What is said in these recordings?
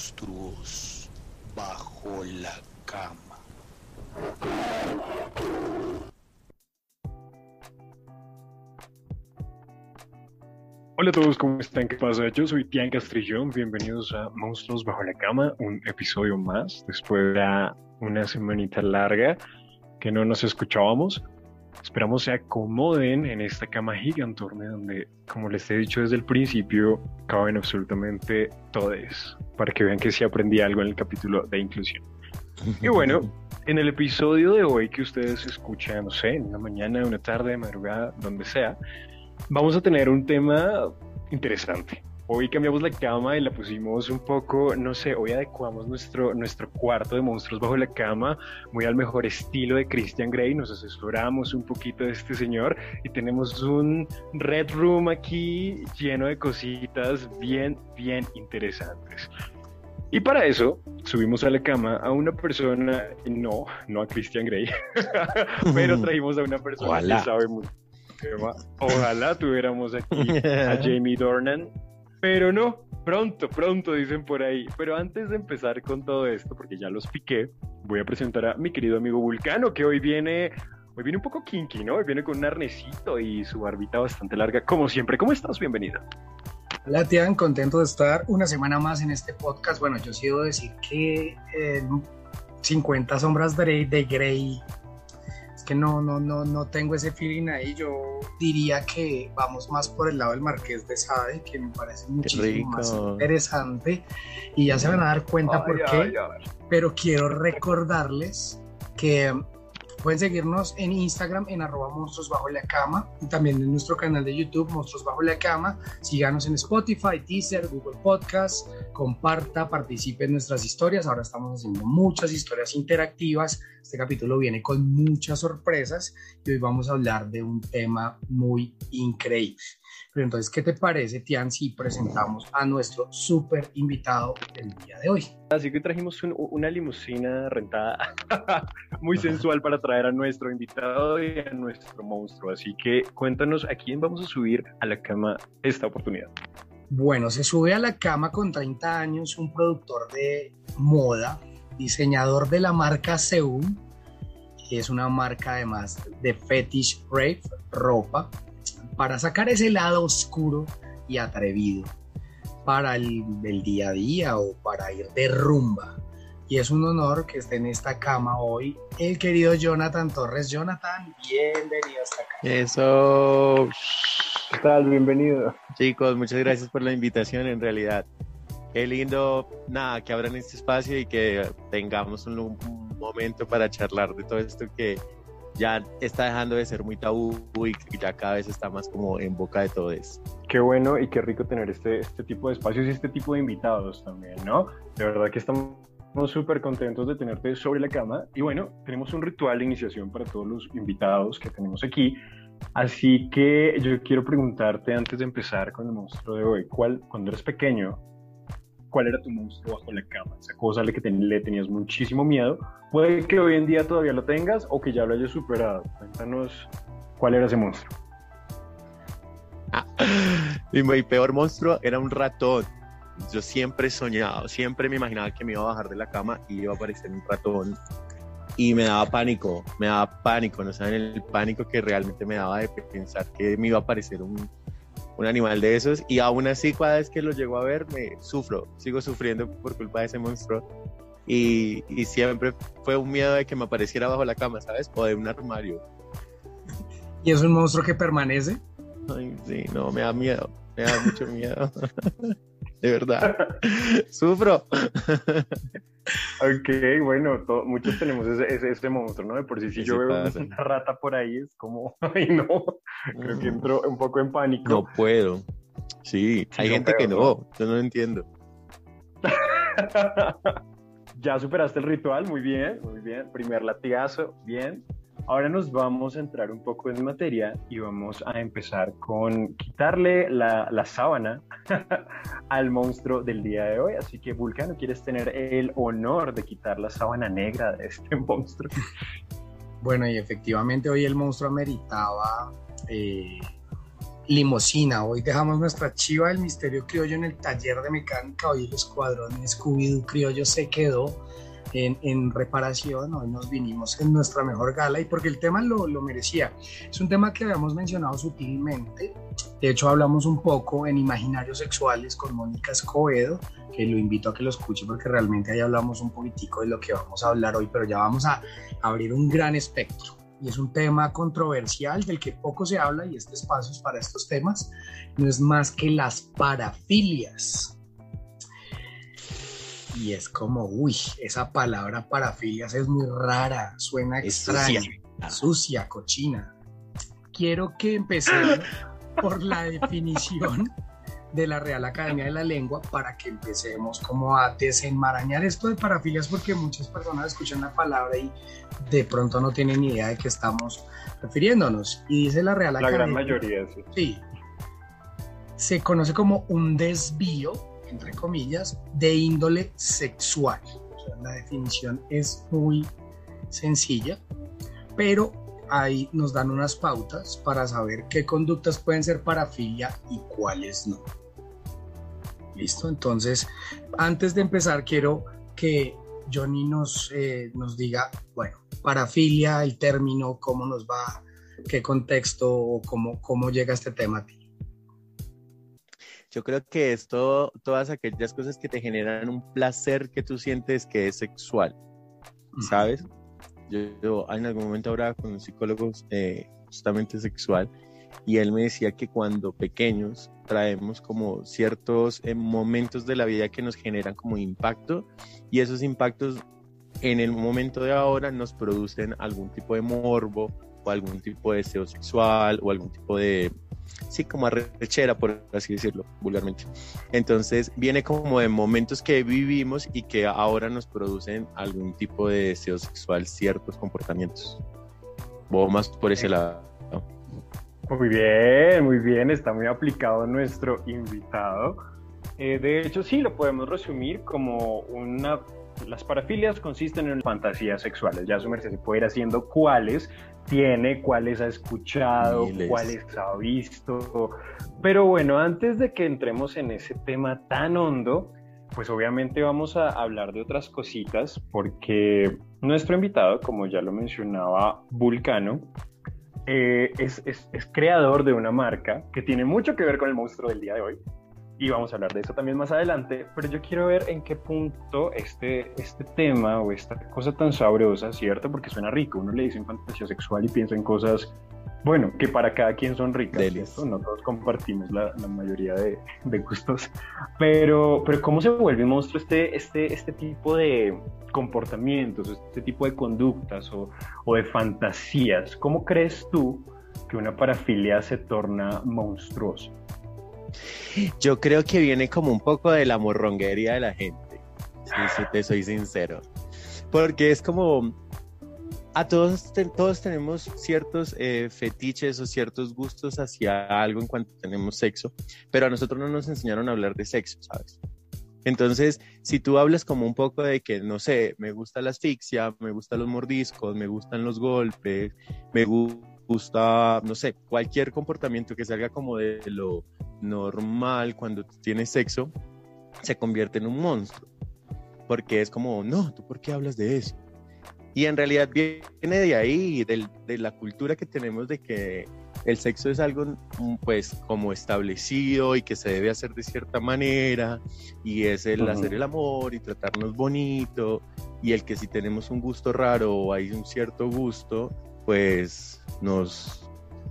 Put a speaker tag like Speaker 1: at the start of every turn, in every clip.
Speaker 1: monstruos bajo la cama.
Speaker 2: Hola a todos, ¿cómo están? ¿Qué pasa? Yo soy Tian Castrillón, bienvenidos a Monstruos Bajo la Cama, un episodio más, después de una semanita larga que no nos escuchábamos. Esperamos se acomoden en esta cama gigantorne donde, como les he dicho desde el principio, caben absolutamente todos, para que vean que sí aprendí algo en el capítulo de inclusión. Y bueno, en el episodio de hoy que ustedes escuchan, no sé, en una mañana, una tarde, madrugada, donde sea, vamos a tener un tema interesante. Hoy cambiamos la cama y la pusimos un poco, no sé, hoy adecuamos nuestro, nuestro cuarto de monstruos bajo la cama, muy al mejor estilo de Christian Grey, nos asesoramos un poquito de este señor y tenemos un red room aquí lleno de cositas bien, bien interesantes. Y para eso subimos a la cama a una persona, no, no a Christian Grey, pero trajimos a una persona que sabe mucho. Ojalá tuviéramos aquí a Jamie Dornan, pero no, pronto, pronto dicen por ahí. Pero antes de empezar con todo esto, porque ya los piqué, voy a presentar a mi querido amigo Vulcano, que hoy viene, hoy viene un poco kinky, ¿no? Hoy viene con un arnecito y su barbita bastante larga, como siempre. ¿Cómo estás? Bienvenido.
Speaker 3: Hola, Tian, contento de estar una semana más en este podcast. Bueno, yo sí debo decir que 50 sombras de Grey que no, no, no, no tengo ese feeling ahí. Yo diría que vamos más por el lado del Marqués de Sade, que me parece muchísimo más interesante. Y ya se van a dar cuenta por qué. Pero quiero recordarles que Pueden seguirnos en Instagram en arroba monstruos bajo la cama y también en nuestro canal de YouTube Monstruos bajo la cama. Síganos en Spotify, Teaser, Google Podcast, comparta, participe en nuestras historias. Ahora estamos haciendo muchas historias interactivas. Este capítulo viene con muchas sorpresas y hoy vamos a hablar de un tema muy increíble. Pero entonces, ¿qué te parece, Tian, si presentamos a nuestro súper invitado del día de hoy?
Speaker 2: Así que trajimos una limusina rentada muy sensual para traer a nuestro invitado y a nuestro monstruo. Así que cuéntanos a quién vamos a subir a la cama esta oportunidad.
Speaker 3: Bueno, se sube a la cama con 30 años un productor de moda, diseñador de la marca Seum, que es una marca además de fetish rave, ropa, para sacar ese lado oscuro y atrevido para el, día a día o para ir de rumba. Y es un honor que esté en esta cama hoy el querido Jonathan Torres. Jonathan, bienvenido hasta acá.
Speaker 4: Eso.
Speaker 2: ¿Qué tal? Bienvenido.
Speaker 4: Chicos, muchas gracias por la invitación. En realidad, qué lindo, nada, que abran este espacio y que tengamos un momento para charlar de todo esto que ya está dejando de ser muy tabú y ya cada vez está más como en boca de todos.
Speaker 2: Qué bueno y qué rico tener este, este tipo de espacios y este tipo de invitados también, ¿no? De verdad que estamos súper contentos de tenerte sobre la cama y bueno, tenemos un ritual de iniciación para todos los invitados que tenemos aquí. Así que yo quiero preguntarte antes de empezar con el monstruo de hoy, ¿cuál, cuando eres pequeño, cuál era tu monstruo bajo la cama, esa cosa a que le tenías muchísimo miedo. Puede que hoy en día todavía lo tengas o que ya lo hayas superado. Cuéntanos cuál era ese monstruo.
Speaker 4: Ah, mi peor monstruo era un ratón. Yo siempre he soñado, siempre me imaginaba que me iba a bajar de la cama y iba a aparecer un ratón. Y me daba pánico, me daba pánico, no saben el pánico que realmente me daba de pensar que me iba a aparecer un, un animal de esos y aún así cada vez que lo llego a ver me sufro, sigo sufriendo por culpa de ese monstruo y, y siempre fue un miedo de que me apareciera bajo la cama, ¿sabes? O de un armario.
Speaker 3: ¿Y es un monstruo que permanece?
Speaker 4: Ay, sí, no, me da miedo, me da mucho miedo. de verdad. Sufro.
Speaker 2: ok, bueno, muchos tenemos ese, ese, monstruo, ¿no? De por sí, si yo veo una rata por ahí, es como, ay, no, creo que entro un poco en pánico.
Speaker 4: No puedo. Sí, hay gente que no, yo no entiendo.
Speaker 2: ya superaste el ritual, muy bien, muy bien. Primer latigazo, bien. Ahora nos vamos a entrar un poco en materia y vamos a empezar con quitarle la, la sábana al monstruo del día de hoy. Así que, Vulcano, ¿quieres tener el honor de quitar la sábana negra de este monstruo?
Speaker 3: Bueno, y efectivamente hoy el monstruo ameritaba eh, limosina. Hoy dejamos nuestra chiva del misterio criollo en el taller de mecánica. Hoy el escuadrón Scooby-Doo criollo se quedó en, en, reparación. Hoy nos vinimos en nuestra mejor gala y porque el tema lo, lo merecía. Es un tema que habíamos mencionado sutilmente. De hecho, hablamos un poco en Imaginarios Sexuales con Mónica Escobedo, que lo invito a que lo escuche porque realmente ahí hablamos un poquitico de lo que vamos a hablar hoy, pero ya vamos a abrir un gran espectro. Y es un tema controversial del que poco se habla y este espacio es para estos temas. No es más que las parafilias. Y es como, uy, esa palabra parafilias es muy rara, suena
Speaker 4: Es
Speaker 3: extraña,
Speaker 4: sucia.
Speaker 3: sucia, cochina. Quiero que empecemos por la definición de la Real Academia de la Lengua para que empecemos como a desenmarañar esto de parafilias porque muchas personas escuchan la palabra y de pronto no tienen ni idea de qué estamos refiriéndonos. Y dice la Real
Speaker 2: La
Speaker 3: Academia.
Speaker 2: gran mayoría, sí.
Speaker 3: Sí. Se conoce como un desvío, entre comillas, de índole sexual. La definición es muy sencilla, pero ahí nos dan unas pautas para saber qué conductas pueden ser parafilia y cuáles no. ¿Listo? Entonces, antes de empezar, quiero que Johnny nos, eh, nos diga, bueno, parafilia, el término, cómo nos va, qué contexto o cómo, cómo llega este tema a ti.
Speaker 4: Yo creo que esto, todas aquellas cosas que te generan un placer que tú sientes que es sexual, ¿sabes? Yo, yo en algún momento hablaba con un psicólogo eh, justamente sexual y él me decía que cuando pequeños traemos como ciertos eh, momentos de la vida que nos generan como impacto y esos impactos en el momento de ahora nos producen algún tipo de morbo o algún tipo de deseo sexual o algún tipo de, sí, como arrechera, por así decirlo, vulgarmente. Entonces viene como de momentos que vivimos y que ahora nos producen algún tipo de deseo sexual, ciertos comportamientos. Vos más por ese lado.
Speaker 2: Muy bien, muy bien, está muy aplicado nuestro invitado. Eh, de hecho, sí, lo podemos resumir como una... Las parafilias consisten en fantasías sexuales, ya su merced se puede ir haciendo cuáles tiene, cuáles ha escuchado,
Speaker 4: Miles.
Speaker 2: cuáles ha visto. Pero bueno, antes de que entremos en ese tema tan hondo, pues obviamente vamos a hablar de otras cositas, porque nuestro invitado, como ya lo mencionaba Vulcano, eh, es, es- es creador de una marca que tiene mucho que ver con el monstruo del día de hoy. Y vamos a hablar de eso también más adelante, pero yo quiero ver en qué punto este, este tema o esta cosa tan sabrosa, ¿cierto? Porque suena rico, uno le dice en fantasía sexual y piensa en cosas, bueno, que para cada quien son ricas. ¿cierto? No todos compartimos la, la mayoría de, de gustos, pero, pero ¿cómo se vuelve un monstruo este, este, este tipo de comportamientos, este tipo de conductas o, o de fantasías? ¿Cómo crees tú que una parafilia se torna monstruosa?
Speaker 4: Yo creo que viene como un poco de la morronguería de la gente, si, si te soy sincero. Porque es como, a todos, te- todos tenemos ciertos eh, fetiches o ciertos gustos hacia algo en cuanto tenemos sexo, pero a nosotros no nos enseñaron a hablar de sexo, ¿sabes? Entonces, si tú hablas como un poco de que, no sé, me gusta la asfixia, me gustan los mordiscos, me gustan los golpes, me gu- gusta, no sé, cualquier comportamiento que salga como de lo normal cuando tienes sexo, se convierte en un monstruo. Porque es como, no, ¿tú por qué hablas de eso? Y en realidad viene de ahí, del- de la cultura que tenemos de que el sexo es algo mm, pues como establecido y que se debe hacer de cierta manera y es el hacer el amor y tratarnos bonito y el que si tenemos un gusto raro o hay un cierto gusto pues nos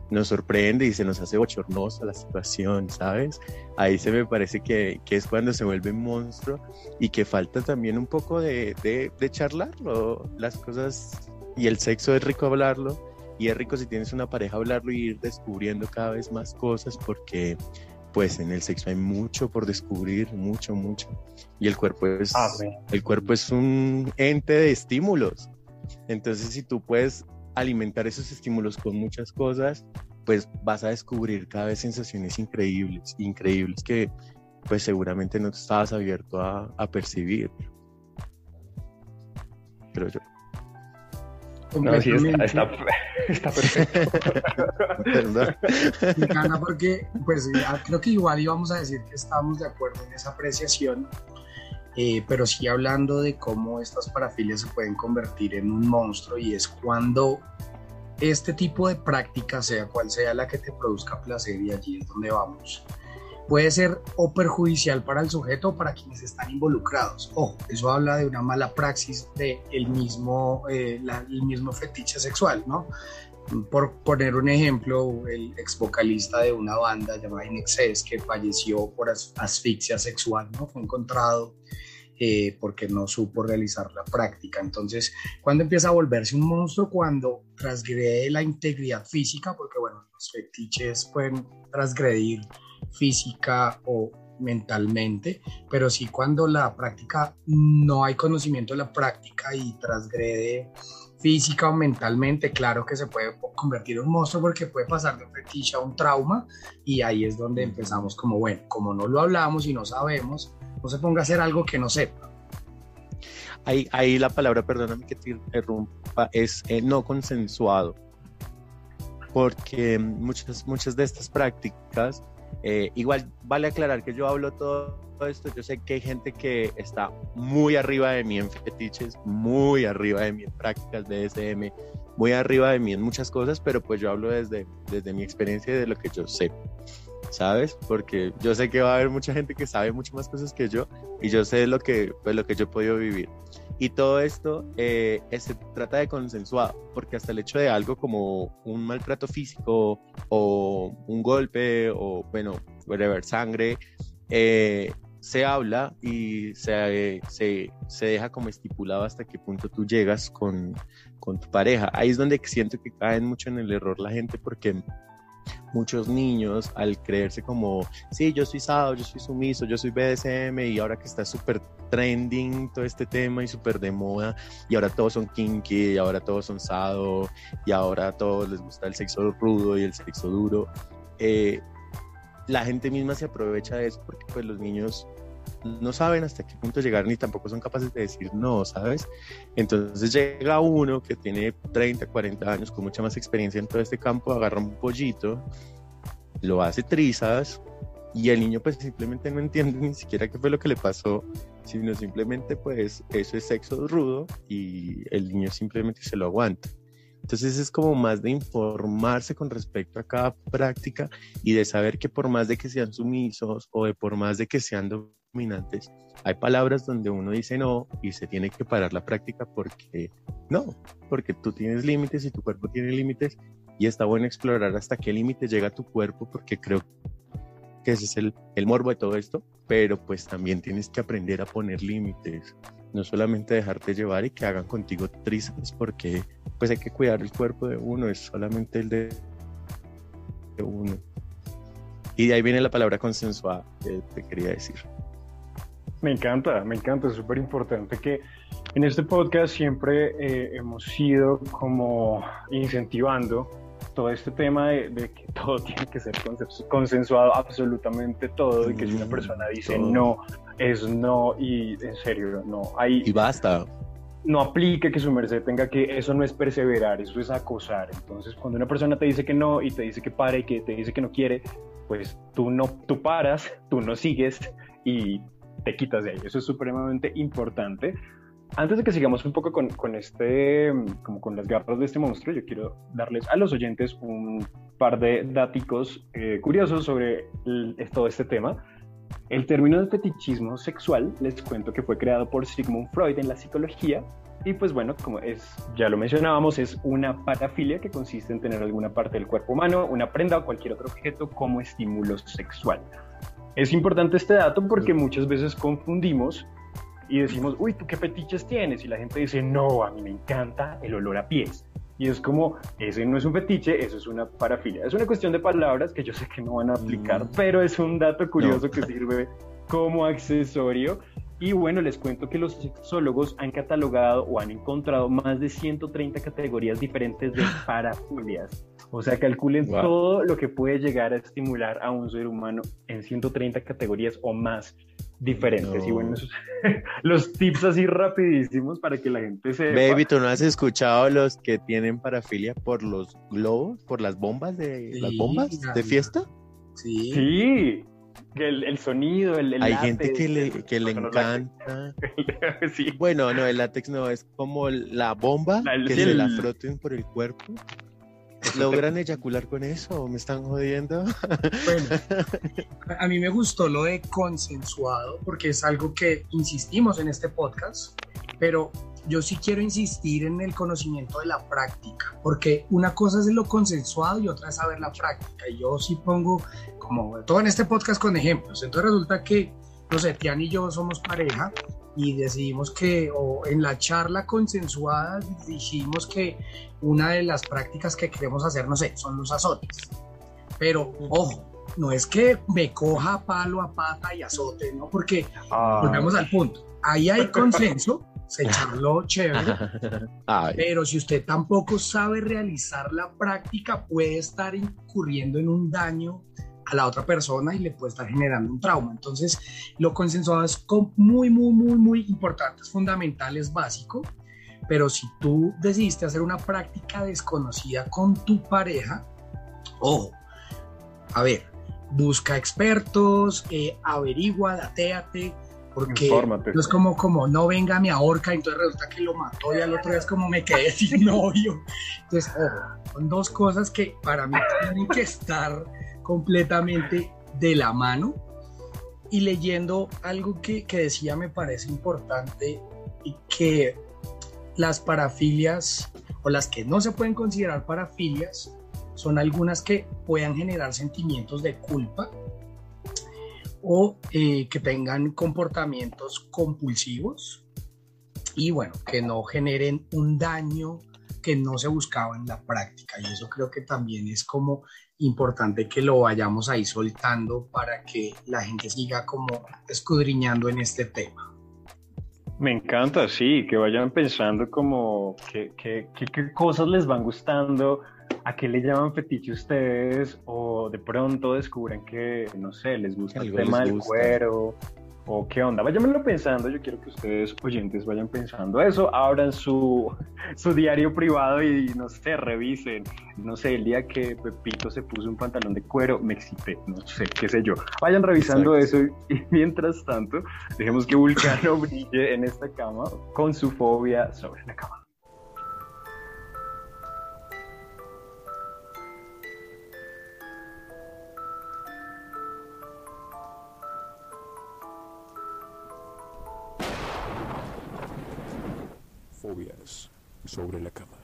Speaker 4: nos sorprende y se nos hace bochornosa la situación, ¿sabes? Ahí se me parece que, que es cuando se vuelve un monstruo y que falta también un poco de, de, de charlarlo, las cosas y el sexo es rico hablarlo y es rico si tienes una pareja hablarlo y ir descubriendo cada vez más cosas porque pues en el sexo hay mucho por descubrir, mucho, mucho. Y el cuerpo es,
Speaker 2: Ah,
Speaker 4: el cuerpo es un ente de estímulos. Entonces si tú puedes alimentar esos estímulos con muchas cosas, pues vas a descubrir cada vez sensaciones increíbles, increíbles que pues seguramente no estabas abierto a, a percibir. Creo yo.
Speaker 2: No, sí, está,
Speaker 3: completamente.
Speaker 2: está, está perfecto.
Speaker 3: Me encanta porque, pues, creo que igual íbamos a decir que estamos de acuerdo en esa apreciación, eh, pero sí hablando de cómo estas parafilias se pueden convertir en un monstruo y es cuando este tipo de práctica, sea cual sea la que te produzca placer, y allí es donde vamos, puede ser o perjudicial para el sujeto o para quienes están involucrados. Ojo, eso habla de una mala praxis de el mismo, eh, mismo fetiche sexual, ¿no? Por poner un ejemplo, el ex vocalista de una banda llamada In Excess que falleció por as- asfixia sexual, ¿no? Fue encontrado eh, porque no supo realizar la práctica. Entonces, ¿cuándo empieza a volverse un monstruo? Cuando transgrede la integridad física, porque bueno, los fetiches pueden transgredir física o mentalmente, pero sí cuando la práctica no hay conocimiento de la práctica y transgrede física o mentalmente, claro que se puede convertir en un monstruo porque puede pasar de un fetiche a un trauma y ahí es donde empezamos como, bueno, como no lo hablamos y no sabemos, no se ponga a hacer algo que no sepa.
Speaker 4: Ahí, ahí la palabra, perdóname que te interrumpa, es eh, no consensuado. Porque muchas, muchas de estas prácticas, eh, igual vale aclarar que yo hablo todo esto, yo sé que hay gente que está muy arriba de mí en fetiches, muy arriba de mí en prácticas BDSM, muy arriba de mí en muchas cosas, pero pues yo hablo desde, desde mi experiencia y de lo que yo sé. ¿Sabes? Porque yo sé que va a haber mucha gente que sabe mucho más cosas que yo y yo sé lo que, pues, lo que yo he podido vivir. Y todo esto eh, se trata de consensuado, porque hasta el hecho de algo como un maltrato físico o un golpe o, bueno, whatever, sangre, eh, se habla y se, se, se deja como estipulado hasta qué punto tú llegas con, con tu pareja. Ahí es donde siento que caen mucho en el error la gente porque muchos niños al creerse como, sí, yo soy sado, yo soy sumiso, yo soy BDSM y ahora que está súper trending todo este tema y súper de moda y ahora todos son kinky y ahora todos son sado y ahora a todos les gusta el sexo rudo y el sexo duro. eh, la gente misma se aprovecha de eso porque pues los niños no saben hasta qué punto llegar ni tampoco son capaces de decir no, ¿sabes? Entonces llega uno que tiene 30, 40 años con mucha más experiencia en todo este campo, agarra un pollito, lo hace trizas y el niño pues simplemente no entiende ni siquiera qué fue lo que le pasó, sino simplemente pues eso es sexo rudo y el niño simplemente se lo aguanta. Entonces es como más de informarse con respecto a cada práctica y de saber que por más de que sean sumisos o de por más de que sean dominantes, hay palabras donde uno dice no y se tiene que parar la práctica porque no, porque tú tienes límites y tu cuerpo tiene límites y está bueno explorar hasta qué límite llega tu cuerpo porque creo que ese es el, el morbo de todo esto, pero pues también tienes que aprender a poner límites, no solamente dejarte llevar y que hagan contigo trizas porque pues hay que cuidar el cuerpo de uno, es solamente el de, uno. Y de ahí viene la palabra consensuada que te quería decir.
Speaker 2: Me encanta, me encanta, es súper importante que en este podcast siempre eh, hemos sido como incentivando todo este tema de, de que todo tiene que ser consensu- consensuado, absolutamente todo, y que si una
Speaker 4: Mm,
Speaker 2: persona dice
Speaker 4: todo.
Speaker 2: no, es no, y en serio, no, hay,
Speaker 4: Y basta.
Speaker 2: no aplique que su merced tenga que, eso no es perseverar, eso es acosar. Entonces, cuando una persona te dice que no y te dice que pare y que te dice que no quiere, pues tú no, tú paras, tú no sigues y te quitas de ahí. Eso es supremamente importante. Antes de que sigamos un poco con, con este, como con las garras de este monstruo, yo quiero darles a los oyentes un par de daticos eh, curiosos sobre el- todo este tema. El término de fetichismo sexual, les cuento que fue creado por Sigmund Freud en la psicología y pues bueno, como es, ya lo mencionábamos, es una parafilia que consiste en tener alguna parte del cuerpo humano, una prenda o cualquier otro objeto como estímulo sexual. Es importante este dato porque muchas veces confundimos y decimos, uy, ¿tú qué fetiches tienes? Y la gente dice, no, a mí me encanta el olor a pies. Y es como, ese no es un fetiche, eso es una parafilia. Es una cuestión de palabras que yo sé que no van a aplicar,
Speaker 4: Mm.
Speaker 2: pero es un dato curioso
Speaker 4: No.
Speaker 2: que sirve como accesorio. Y bueno, les cuento que los sexólogos han catalogado o han encontrado más de 130 categorías diferentes de parafilias. O sea, calculen
Speaker 4: Wow.
Speaker 2: todo lo que puede llegar a estimular a un ser humano en 130 categorías o más. Diferentes. Y
Speaker 4: No.
Speaker 2: bueno, esos- los tips así rapidísimos para que la gente se...
Speaker 4: Baby, ¿tú no has escuchado los que tienen parafilia por los globos, por las bombas de
Speaker 3: Sí,
Speaker 4: las bombas de fiesta?
Speaker 3: Sí.
Speaker 2: Sí, que el, el sonido, el, el
Speaker 4: Hay
Speaker 2: látex,
Speaker 4: gente que le, que encanta.
Speaker 2: sí.
Speaker 4: Bueno, no, el látex no, es como la bomba
Speaker 2: La-
Speaker 4: que
Speaker 2: sí,
Speaker 4: se la froten por el cuerpo. ¿Logran eyacular con eso? ¿Me están jodiendo?
Speaker 3: Bueno, a mí me gustó lo de consensuado porque es algo que insistimos en este podcast, pero yo sí quiero insistir en el conocimiento de la práctica, porque una cosa es lo consensuado y otra es saber la práctica. Y yo sí pongo como todo en este podcast con ejemplos. Entonces resulta que, no sé, Tian y yo somos pareja y decidimos que, o en la charla consensuada, dijimos que una de las prácticas que queremos hacer, no sé, son los azotes. Pero, ojo, no es que me coja palo, a pata y azote, ¿no? Porque
Speaker 2: Ah,
Speaker 3: volvemos al punto. Ahí hay consenso, se charló chévere,
Speaker 4: Ay,
Speaker 3: pero si usted tampoco sabe realizar la práctica, puede estar incurriendo en un daño a la otra persona y le puede estar generando un trauma. Entonces, lo consensuado es muy, muy, muy, muy importante, es fundamental, es básico. Pero si tú decidiste hacer una práctica desconocida con tu pareja, ojo, a ver, busca expertos, eh, averigua, datéate, porque
Speaker 2: Infórmate.
Speaker 3: no es como, como no venga mi ahorca, entonces resulta que lo mató y al otro día es como me quedé sin novio. Entonces, ojo, son dos cosas que para mí tienen que estar completamente de la mano. Y leyendo algo que, que decía me parece importante y que las parafilias o las que no se pueden considerar parafilias son algunas que puedan generar sentimientos de culpa o eh, que tengan comportamientos compulsivos y bueno, que no generen un daño que no se buscaba en la práctica. Y eso creo que también es como importante que lo vayamos ahí soltando para que la gente siga como escudriñando en este tema.
Speaker 2: Me encanta, sí, que vayan pensando como qué, qué- qué- qué cosas les van gustando, a qué le llaman fetiche ustedes, o de pronto descubren que, no sé, les gusta el tema del cuero, o qué onda. Váyanmelo pensando, yo quiero que ustedes, oyentes, vayan pensando eso, abran su, su diario privado y, no sé, revisen, no sé, el día que Pepito se puso un pantalón de cuero, me excité, no sé, qué sé yo. Vayan revisando
Speaker 4: Exacto.
Speaker 2: eso y mientras tanto, dejemos que Vulcano brille en esta cama con su fobia sobre la cama.
Speaker 5: Sobre la cama.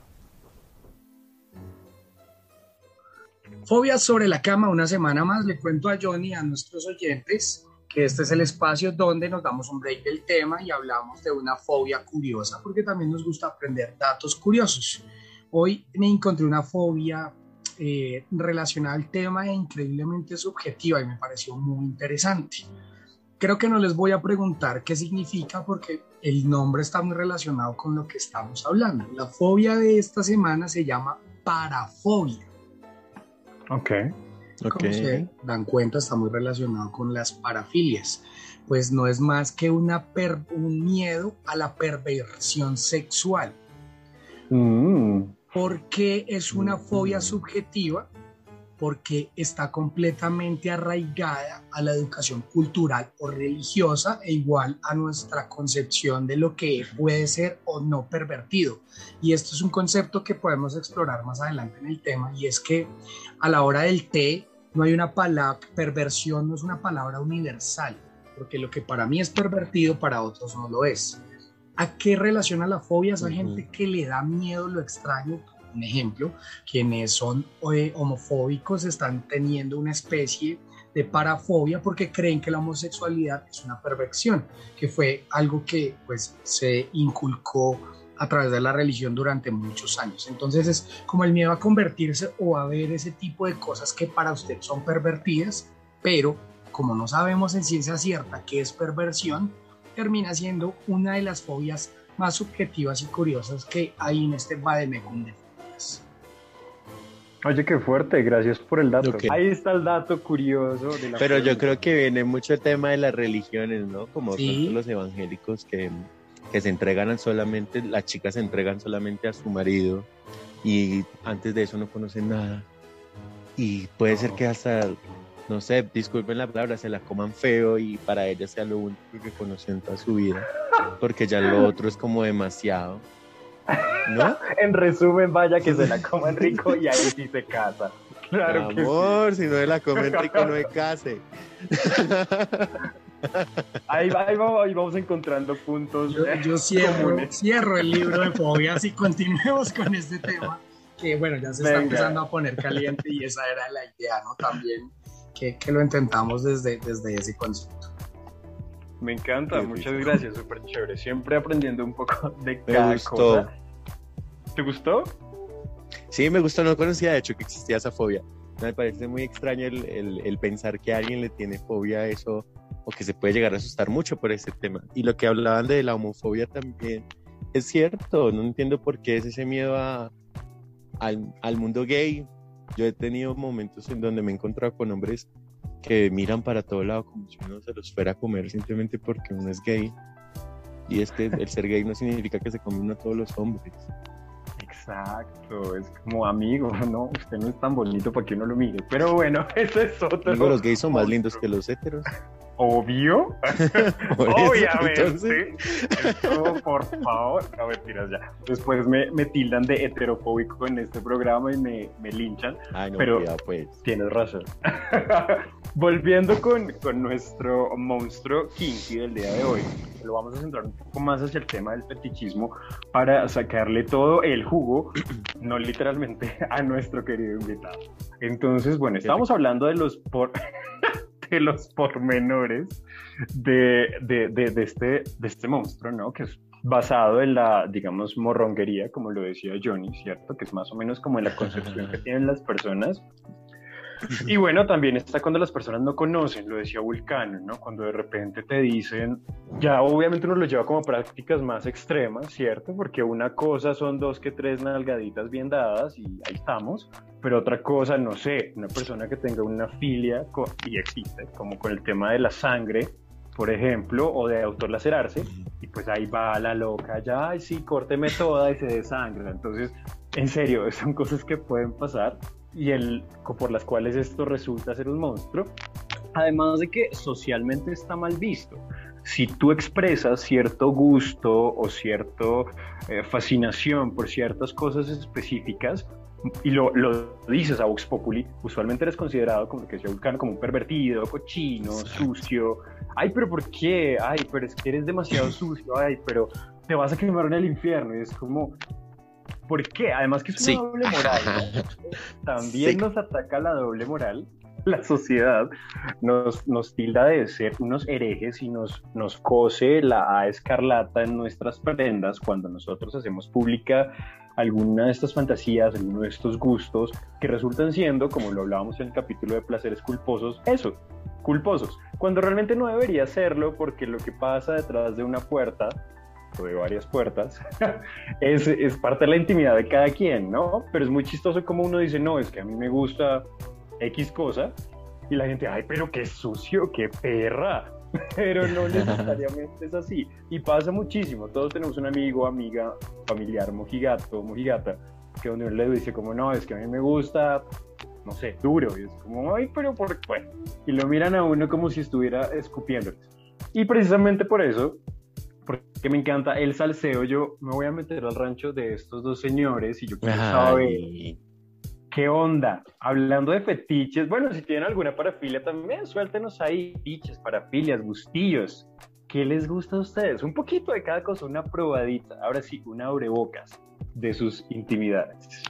Speaker 3: Fobias sobre la cama, una semana más. Le cuento a Johnny a nuestros oyentes que este es el espacio donde nos damos un break del tema y hablamos de una fobia curiosa, porque también nos gusta aprender datos curiosos. Hoy me encontré una fobia eh, relacionada al tema e increíblemente subjetiva y me pareció muy interesante. Creo que no les voy a preguntar qué significa porque el nombre está muy relacionado con lo que estamos hablando. La fobia de esta semana se llama parafobia.
Speaker 2: Ok.
Speaker 4: ok.
Speaker 3: Como se dan cuenta, está muy relacionado con las parafilias. Pues no es más que una per- un miedo a la perversión sexual,
Speaker 2: Mm,
Speaker 3: porque es una fobia subjetiva, porque está completamente arraigada a la educación cultural o religiosa e igual a nuestra concepción de lo que puede ser o no pervertido. Y esto es un concepto que podemos explorar más adelante en el tema y es que a la hora del té no hay una palabra, perversión no es una palabra universal, porque lo que para mí es pervertido para otros no lo es. ¿A qué relaciona la fobia? Esa gente que le da miedo lo extraño. Un ejemplo, quienes son eh, homofóbicos están teniendo una especie de parafobia porque creen que la homosexualidad es una perversión, que fue algo que pues se inculcó a través de la religión durante muchos años. Entonces es como el miedo a convertirse o a ver ese tipo de cosas que para usted son pervertidas, pero como no sabemos en ciencia cierta qué es perversión, termina siendo una de las fobias más subjetivas y curiosas que hay en este vademecum fobias.
Speaker 2: Oye, qué fuerte, gracias por el dato.
Speaker 4: Ok.
Speaker 2: Ahí está el dato curioso de la
Speaker 4: Pero yo
Speaker 2: pregunta.
Speaker 4: creo que viene mucho el tema de las religiones, ¿no? Como
Speaker 3: Sí.
Speaker 4: los evangélicos que, que se entregan solamente, las chicas se entregan solamente a su marido y antes de eso no conocen nada. Y puede ser que hasta, no sé, disculpen la palabra, se la coman feo y para ella sea lo único que conoció en toda su vida. Porque ya lo otro es como demasiado. ¿No?
Speaker 2: En resumen, vaya que se la coman rico y ahí sí se casa. Claro que sí.
Speaker 4: Amor, si no se la comen rico, no se case.
Speaker 2: Ahí, va- ahí va- ahí vamos encontrando puntos.
Speaker 3: Yo, yo cierro, cierro el libro de fobias y continuemos con este tema que bueno, ya se está empezando a poner caliente y esa era la idea, ¿no? También que, que lo intentamos desde, desde ese concepto.
Speaker 2: Me encanta,
Speaker 4: Qué
Speaker 2: muchas
Speaker 4: rico.
Speaker 2: gracias, súper chévere. Siempre aprendiendo un poco de
Speaker 4: Me
Speaker 2: cada
Speaker 4: gustó.
Speaker 2: cosa. ¿Te gustó?
Speaker 4: Sí, me gustó, no conocía de hecho que existía esa fobia. Me parece muy extraño el, el- el pensar que alguien le tiene fobia a eso o que se puede llegar a asustar mucho por ese tema. Y lo que hablaban de la homofobia también es cierto, no entiendo por qué es ese miedo a- al, al mundo gay. Yo he tenido momentos en donde me he encontrado con hombres que miran para todo lado como si uno se los fuera a comer simplemente porque uno es gay. Y es que el ser gay no significa que se comen a todos los hombres.
Speaker 2: Exacto, es como amigo, ¿no? Usted no es tan bonito para que uno lo mire. Pero bueno, eso es otro.
Speaker 4: Digo, los gays son más lindos que los heteros.
Speaker 2: Obvio, obviamente.
Speaker 4: entonces,
Speaker 2: Esto, por favor, no mentiras ya. Después me, me tildan de heterofóbico en este programa y me, me linchan.
Speaker 4: Ay, no,
Speaker 2: Pero-
Speaker 4: pues.
Speaker 2: Tienes razón. Volviendo con, con nuestro monstruo kinky del día de hoy, lo vamos a centrar un poco más hacia el tema del fetichismo para sacarle todo el jugo, no literalmente, a nuestro querido invitado. Entonces, bueno, estamos hablando de los por de los pormenores de, de, de, de este, de este monstruo, ¿no? Que es basado en la, digamos, morronguería, como lo decía Johnny, ¿cierto? Que es más o menos como en la concepción que tienen las personas y bueno, también está cuando las personas no conocen, lo decía Vulcano, ¿no? Cuando de repente te dicen, ya obviamente uno lo lleva como prácticas más extremas, ¿cierto? Porque una cosa son dos que tres nalgaditas bien dadas y ahí estamos, pero otra cosa, no sé, una persona que tenga una filia, co- y existe, como con el tema de la sangre, por ejemplo, o de autolacerarse, y pues ahí va la loca, ya, ay, sí, córteme toda y se desangra. Entonces, en serio, son cosas que pueden pasar y el, por las cuales esto resulta ser un monstruo. Además de que socialmente está mal visto. Si tú expresas cierto gusto o cierta fascinación por ciertas cosas específicas y lo, lo dices a Vox Populi, usualmente eres considerado como que Vulcano, como un pervertido, cochino, sucio. Ay, pero ¿por qué? Ay, pero es que eres demasiado sucio. Ay, pero te vas a quemar en el infierno. Y es como, ¿por qué? Además que es una
Speaker 4: Sí.
Speaker 2: doble moral. ¿no? También
Speaker 4: Sí.
Speaker 2: nos ataca la doble moral. La sociedad nos, nos tilda de ser unos herejes y nos, nos cose la A escarlata en nuestras prendas cuando nosotros hacemos pública alguna de estas fantasías, alguno de estos gustos que resultan siendo, como lo hablábamos en el capítulo de placeres culposos, eso, culposos, cuando realmente no debería serlo porque lo que pasa detrás de una puerta de varias puertas es, es parte de la intimidad de cada quien, ¿no? Pero es muy chistoso como uno dice, no, es que a mí me gusta X cosa y la gente, ay, pero qué sucio, qué perra. Pero no necesariamente es así. Y pasa muchísimo. Todos tenemos un amigo, amiga, familiar, mojigato, mojigata, que uno le dice como, no, es que a mí me gusta, no sé, duro. Y es como, ay, pero por qué. Bueno, y lo miran a uno como si estuviera escupiéndoles. Y precisamente por eso, porque me encanta el salseo, yo me voy a meter al rancho de estos dos señores y yo quiero saber ¿Qué onda? Hablando de fetiches, bueno, si tienen alguna parafilia también, suéltenos ahí, fetiches, parafilias, gustillos. ¿Qué les gusta a ustedes? Un poquito de cada cosa, una probadita. Ahora sí, una abrebocas de sus intimidades.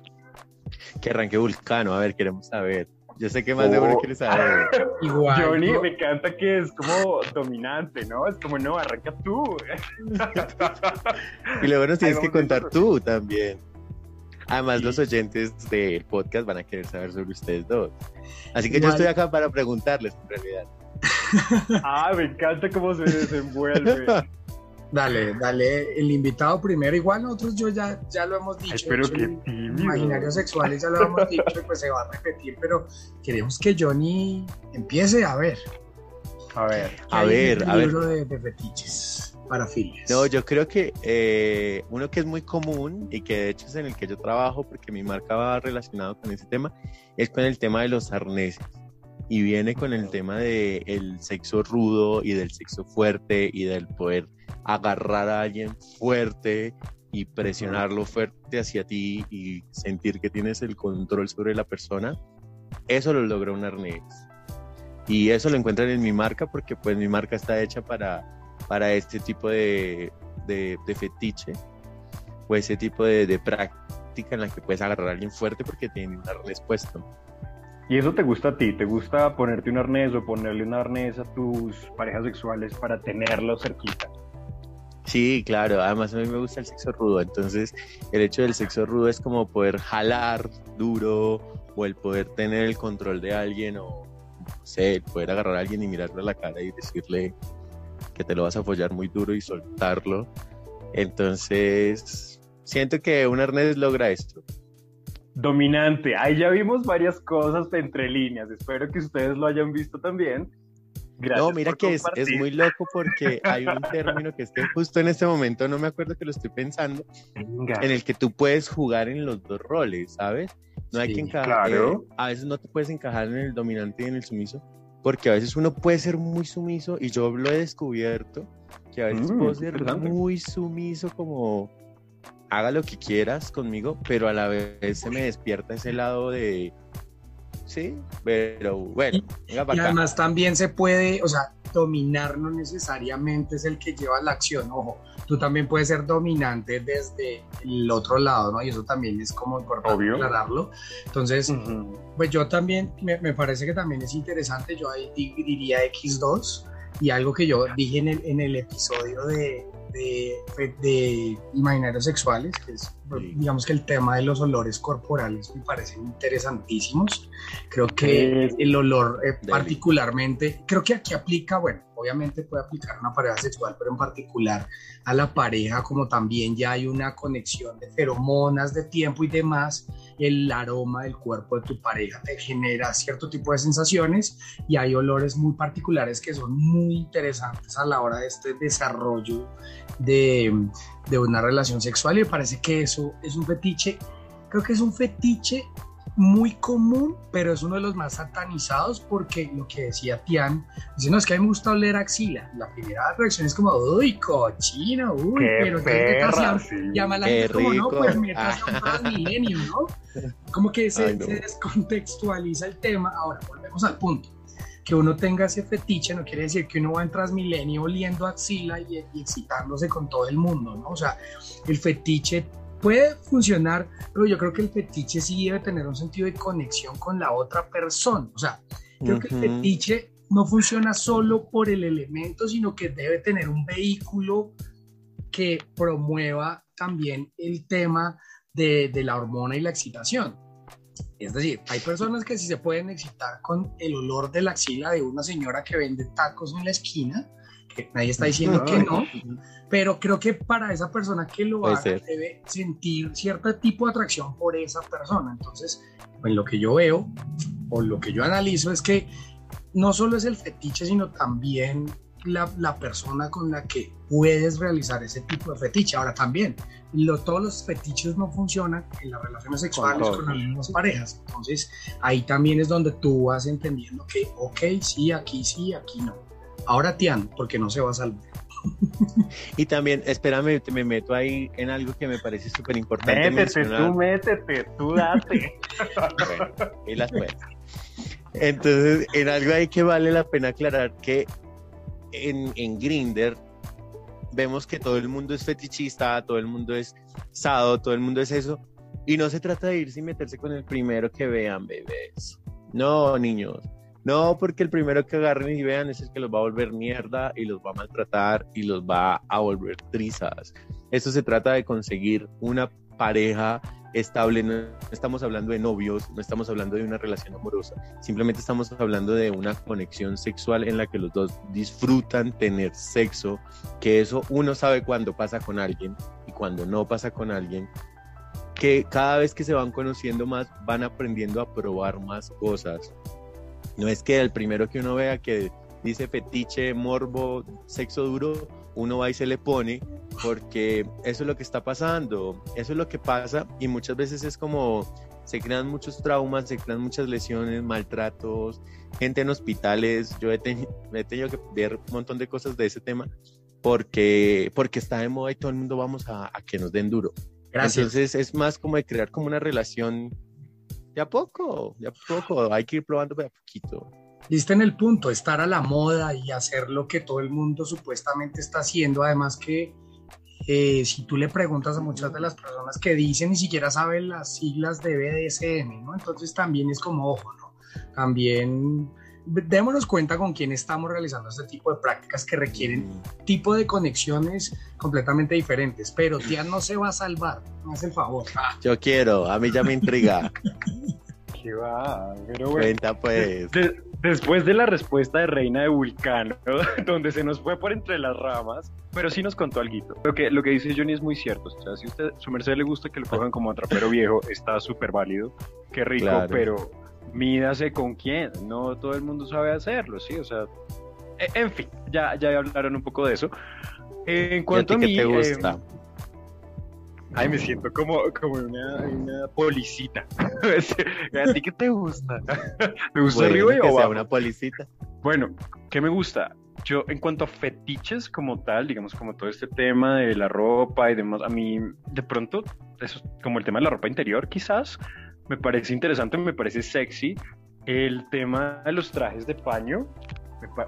Speaker 4: que arranque Vulcano, a ver, queremos saber. Yo sé que más de uno quiere saber.
Speaker 3: Igual.
Speaker 2: Johnny, me encanta que es como dominante, ¿no? Es como, no, arranca tú.
Speaker 4: Y luego nos tienes que contar tú también. Además,
Speaker 2: Sí.
Speaker 4: los oyentes del podcast van a querer saber sobre ustedes dos. Así que yo estoy acá para preguntarles, en realidad.
Speaker 2: ah, me encanta cómo se desenvuelve.
Speaker 3: Dale, dale, el invitado primero. Igual nosotros yo ya, ya lo hemos dicho.
Speaker 2: pero
Speaker 3: soy
Speaker 2: qué
Speaker 3: un-
Speaker 2: tímido.
Speaker 3: imaginarios sexuales ya lo hemos dicho y pues se va a repetir, pero queremos que Johnny empiece a ver.
Speaker 2: A ver.
Speaker 3: ¿Qué
Speaker 4: A
Speaker 3: hay en
Speaker 4: ver, a ver.
Speaker 3: libro de, de fetiches para filias.
Speaker 4: No, yo creo que eh, uno que es muy común y que de hecho es en el que yo trabajo porque mi marca va relacionado con ese tema, es con el tema de los arneses. Y viene con el tema del el sexo rudo y del sexo fuerte y del poder agarrar a alguien fuerte y presionarlo fuerte hacia ti y sentir que tienes el control sobre la persona. Eso lo logra un arnés. Y eso lo encuentran en mi marca porque pues mi marca está hecha para, para este tipo de, de, de fetiche o ese tipo de, de práctica en la que puedes agarrar a alguien fuerte porque tiene un arnés puesto.
Speaker 2: ¿Y eso te gusta a ti? ¿Te gusta ponerte un arnés o ponerle un arnés a tus parejas sexuales para tenerlos cerquita?
Speaker 4: Sí, claro, además a mí me gusta el sexo rudo, entonces el hecho del sexo rudo es como poder jalar duro o el poder tener el control de alguien o no sé, el poder agarrar a alguien y mirarle a la cara y decirle que te lo vas a apoyar muy duro y soltarlo. Entonces, siento que un arnés logra esto.
Speaker 2: Dominante. Ahí ya vimos varias cosas entre líneas. Espero que ustedes lo hayan visto también. Gracias
Speaker 4: no, mira que es, es muy loco porque hay un término que es que justo en este momento no me acuerdo que lo estoy pensando,
Speaker 2: Venga.
Speaker 4: en el que tú puedes jugar en los dos roles, ¿sabes? No hay
Speaker 3: Sí,
Speaker 4: que encajar,
Speaker 2: claro.
Speaker 4: eh, a veces no te puedes encajar en el dominante y en el sumiso, porque a veces uno puede ser muy sumiso y yo lo he descubierto, que a veces
Speaker 2: Mm,
Speaker 4: puedo ser muy sumiso como haga lo que quieras conmigo, pero a la vez se me despierta ese lado de sí, pero bueno, venga
Speaker 3: Y
Speaker 4: acá.
Speaker 3: además también se puede, o sea, dominar no necesariamente es el que lleva la acción, ojo, tú también puedes ser dominante desde el otro lado, ¿no? Y eso también es como importante
Speaker 2: Obvio.
Speaker 3: aclararlo. Entonces, pues yo también, me, me parece que también es interesante, yo ahí di- diría X2 y algo que yo dije en el, en el episodio de, de, de imaginarios sexuales, que es,
Speaker 4: Sí.
Speaker 3: digamos que el tema de los olores corporales me parecen interesantísimos. Creo que
Speaker 2: Es-
Speaker 3: el olor eh, particularmente, creo que aquí aplica, bueno, obviamente puede aplicar a una pareja sexual, pero en particular a la pareja, como también ya hay una conexión de feromonas, de tiempo y demás, el aroma del cuerpo de tu pareja te genera cierto tipo de sensaciones y hay olores muy particulares que son muy interesantes a la hora de este desarrollo de, de una relación sexual y me parece que eso es un fetiche, creo que es un fetiche muy común, pero es uno de los más satanizados porque lo que decía Tian, dice, no, es que a mí me gusta oler axila. La primera reacción es como, uy, cochino, uy,
Speaker 2: ¡Qué
Speaker 3: pero
Speaker 2: perra! sí.
Speaker 3: llama a la
Speaker 4: Qué
Speaker 3: gente como, no, pues métase a un Transmilenio, ¿no? Como que se,
Speaker 4: Ay, no.
Speaker 3: se descontextualiza el tema. Ahora, volvemos al punto. Que uno tenga ese fetiche no quiere decir que uno va en Transmilenio oliendo axila y, y excitándose con todo el mundo, ¿no? O sea, el fetiche puede funcionar, pero yo creo que el fetiche sí debe tener un sentido de conexión con la otra persona. O sea, creo que el fetiche no funciona solo por el elemento, sino que debe tener un vehículo que promueva también el tema de, de la hormona y la excitación. Es decir, hay personas que sí se pueden excitar con el olor de la axila de una señora que vende tacos en la esquina, que nadie está diciendo que no, pero creo que para esa persona que lo
Speaker 4: Puede
Speaker 3: haga
Speaker 4: ser.
Speaker 3: debe sentir cierto tipo de atracción por esa persona. Entonces, en lo que yo veo o lo que yo analizo es que no solo es el fetiche, sino también la, la persona con la que puedes realizar ese tipo de fetiche. Ahora también, lo- todos los fetiches no funcionan en las relaciones sexuales con las mismas parejas. Entonces, ahí también es donde tú vas entendiendo que, ok, sí, aquí sí, aquí no. Ahora, Tian, porque no se va a salvar.
Speaker 4: Y también, espérame, te- me meto ahí en algo que me parece súper importante
Speaker 2: Métete,
Speaker 4: mencionar.
Speaker 2: tú métete, tú date.
Speaker 4: Bueno, y las puedes. Entonces, en algo ahí que vale la pena aclarar que en, en Grinder vemos que todo el mundo es fetichista, todo el mundo es sado, todo el mundo es eso. Y no se trata de irse y meterse con el primero que vean, bebés. No, niños. No, porque el primero que agarren y vean es el que los va a volver mierda y los va a maltratar y los va a volver trizas. Esto se trata de conseguir una pareja estable, no estamos hablando de novios, no estamos hablando de una relación amorosa, simplemente estamos hablando de una conexión sexual en la que los dos disfrutan tener sexo, que eso uno sabe cuando pasa con alguien y cuando no pasa con alguien, que cada vez que se van conociendo más, van aprendiendo a probar más cosas. No es que el primero que uno vea que dice fetiche, morbo, sexo duro, uno va y se le pone, porque eso es lo que está pasando, eso es lo que pasa y muchas veces es como se crean muchos traumas, se crean muchas lesiones, maltratos, gente en hospitales, yo he, he tenido que ver un montón de cosas de ese tema porque, porque está de moda y todo el mundo vamos a, a que nos den duro.
Speaker 3: Gracias.
Speaker 4: Entonces es más como de crear como una relación de a poco, de a poco, hay que ir probando de a poquito.
Speaker 3: Diste en el punto, estar a la moda y hacer lo que todo el mundo supuestamente está haciendo, además que eh, si tú le preguntas a muchas de las personas que dicen ni siquiera saben las siglas de BDSM, ¿no? Entonces también es como, ojo, ¿no? También démonos cuenta con quién estamos realizando este tipo de prácticas que requieren tipo de conexiones completamente diferentes, pero tía no se va a salvar, no es el favor. Ah,
Speaker 4: Yo quiero, a mí ya me intriga.
Speaker 2: ¿Qué va? Pero bueno.
Speaker 4: Cuenta pues.
Speaker 2: De- después de la respuesta de Reina de Vulcano, donde se nos fue por entre las ramas, pero sí nos contó algo. Lo que, lo que dice Johnny es muy cierto. O sea, si usted, su merced le gusta que lo cojan como atrapero viejo, está súper válido. Qué rico,
Speaker 4: Claro.
Speaker 2: pero mídase con quién. No todo el mundo sabe hacerlo, sí. O sea, e- en fin, ya, ya hablaron un poco de eso. En
Speaker 4: ¿Y a
Speaker 2: cuanto
Speaker 4: ti
Speaker 2: a,
Speaker 4: qué
Speaker 2: mí,
Speaker 4: te
Speaker 2: eh,
Speaker 4: gusta?
Speaker 2: Ay, me siento como, como una, una policita. ¿A ti qué te gusta? ¿Te gusta
Speaker 4: Bueno,
Speaker 2: arriba y
Speaker 4: que sea
Speaker 2: abajo?
Speaker 4: una policita.
Speaker 2: Bueno, ¿qué me gusta? Yo, en cuanto a fetiches como tal, digamos, como todo este tema de la ropa y demás, a mí, de pronto, eso, como el tema de la ropa interior, quizás, me parece interesante, me parece sexy. El tema de los trajes de paño,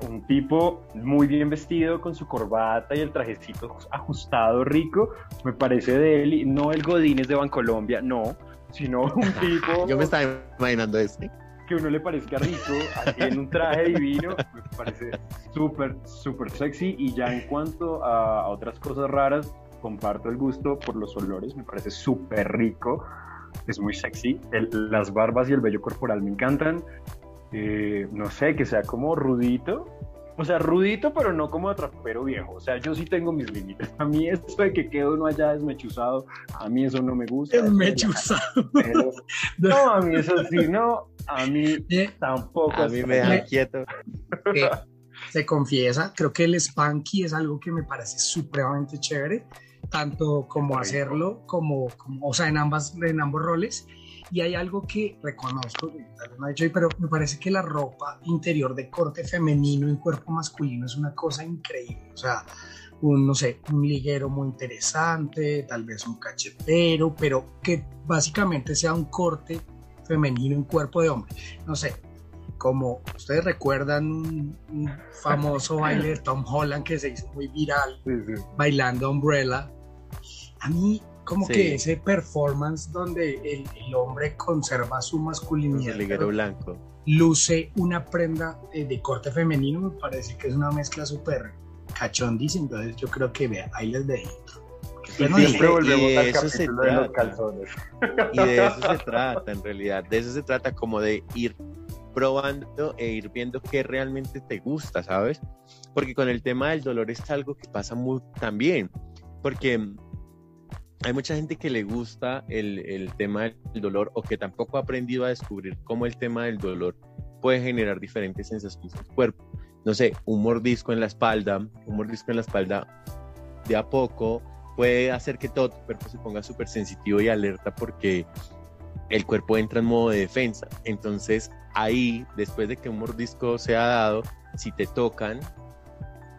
Speaker 2: un tipo muy bien vestido con su corbata y el trajecito ajustado rico, me parece de él, no el Godínez de Bancolombia, no, sino un tipo
Speaker 4: Yo me estaba imaginando este.
Speaker 2: que uno le parezca rico, así en un traje divino, me parece súper, súper sexy. Y ya en cuanto a otras cosas raras, comparto el gusto por los olores, me parece súper rico, es muy sexy. El- las barbas y el vello corporal me encantan. Eh, no sé, que sea como rudito. O sea, rudito, pero no como atrapero viejo. O sea, yo sí tengo mis límites. A mí esto de que quede uno allá desmechuzado, a mí eso no me gusta.
Speaker 3: el mechuzado.
Speaker 2: Pero- no, a mí eso sí, no. A mí
Speaker 3: Eh,
Speaker 2: tampoco.
Speaker 4: A mí me deja quieto.
Speaker 3: eh, se confiesa, creo que el spanky es algo que me parece supremamente chévere, tanto como hacerlo, como, como, o sea, en, ambas, en ambos roles. Y hay algo que reconozco, tal vez no he dicho pero me parece que la ropa interior de corte femenino en cuerpo masculino es una cosa increíble. O sea, un, no sé, un liguero muy interesante, tal vez un cachetero, pero que básicamente sea un corte femenino en cuerpo de hombre. No sé, como ustedes recuerdan un, un famoso baile de Tom Holland que se hizo muy viral,
Speaker 2: Sí, sí.
Speaker 3: bailando Umbrella. A mí, como
Speaker 4: Sí.
Speaker 3: que ese performance donde el, el hombre conserva su masculinidad,
Speaker 4: el liguero blanco.
Speaker 3: luce una prenda eh, de corte femenino, me parece que es una mezcla súper cachondísima. Entonces, yo creo que vea, ahí les dejo.
Speaker 2: Y siempre volvemos
Speaker 4: y
Speaker 2: al
Speaker 4: de eso se
Speaker 2: capítulo de los calzones.
Speaker 4: Y de eso se trata, en realidad. De eso se trata, como de ir probando e ir viendo qué realmente te gusta, ¿sabes? Porque con el tema del dolor es algo que pasa muy también. Porque hay mucha gente que le gusta el, el tema del dolor o que tampoco ha aprendido a descubrir cómo el tema del dolor puede generar diferentes sensaciones en el cuerpo. No sé, un mordisco en la espalda, un mordisco en la espalda de a poco puede hacer que todo tu cuerpo se ponga súper sensitivo y alerta porque el cuerpo entra en modo de defensa. Entonces ahí, después de que un mordisco se ha dado, si te tocan,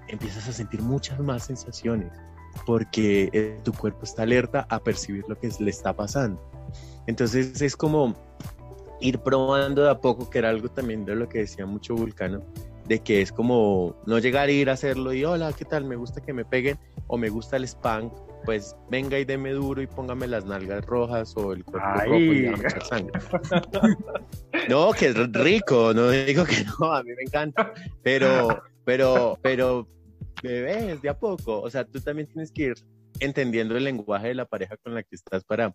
Speaker 4: empiezas a sentir muchas más sensaciones porque eh, tu cuerpo está alerta a percibir lo que le está pasando. Entonces es como ir probando de a poco, que era algo también de lo que decía mucho Vulcano, de que es como no llegar a ir a hacerlo y hola, ¿qué tal? Me gusta que me peguen o me gusta el spank, pues venga y deme duro y póngame las nalgas rojas o el cuerpo rojo y echar sangre. No, que es rico, no digo que no, a mí me encanta, pero, pero, pero, bebés, de a poco, o sea, tú también tienes que ir entendiendo el lenguaje de la pareja con la que estás para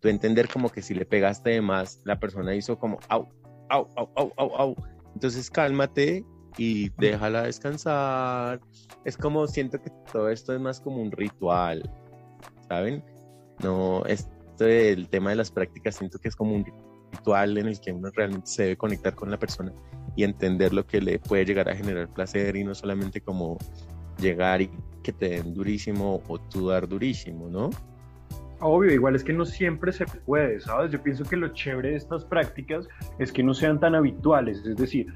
Speaker 4: tú entender como que si le pegaste de más, la persona hizo como, au, au, au, au, au, au, entonces cálmate y déjala descansar, es como, siento que todo esto es más como un ritual, ¿saben? No, es, esto del tema de las prácticas siento que es como un ritual en el que uno realmente se debe conectar con la persona y entender lo que le puede llegar a generar placer y no solamente como llegar y que te den durísimo o tú dar durísimo, ¿no?
Speaker 2: Obvio, igual es que no siempre se puede, ¿sabes? Yo pienso que lo chévere de estas prácticas es que no sean tan habituales, es decir,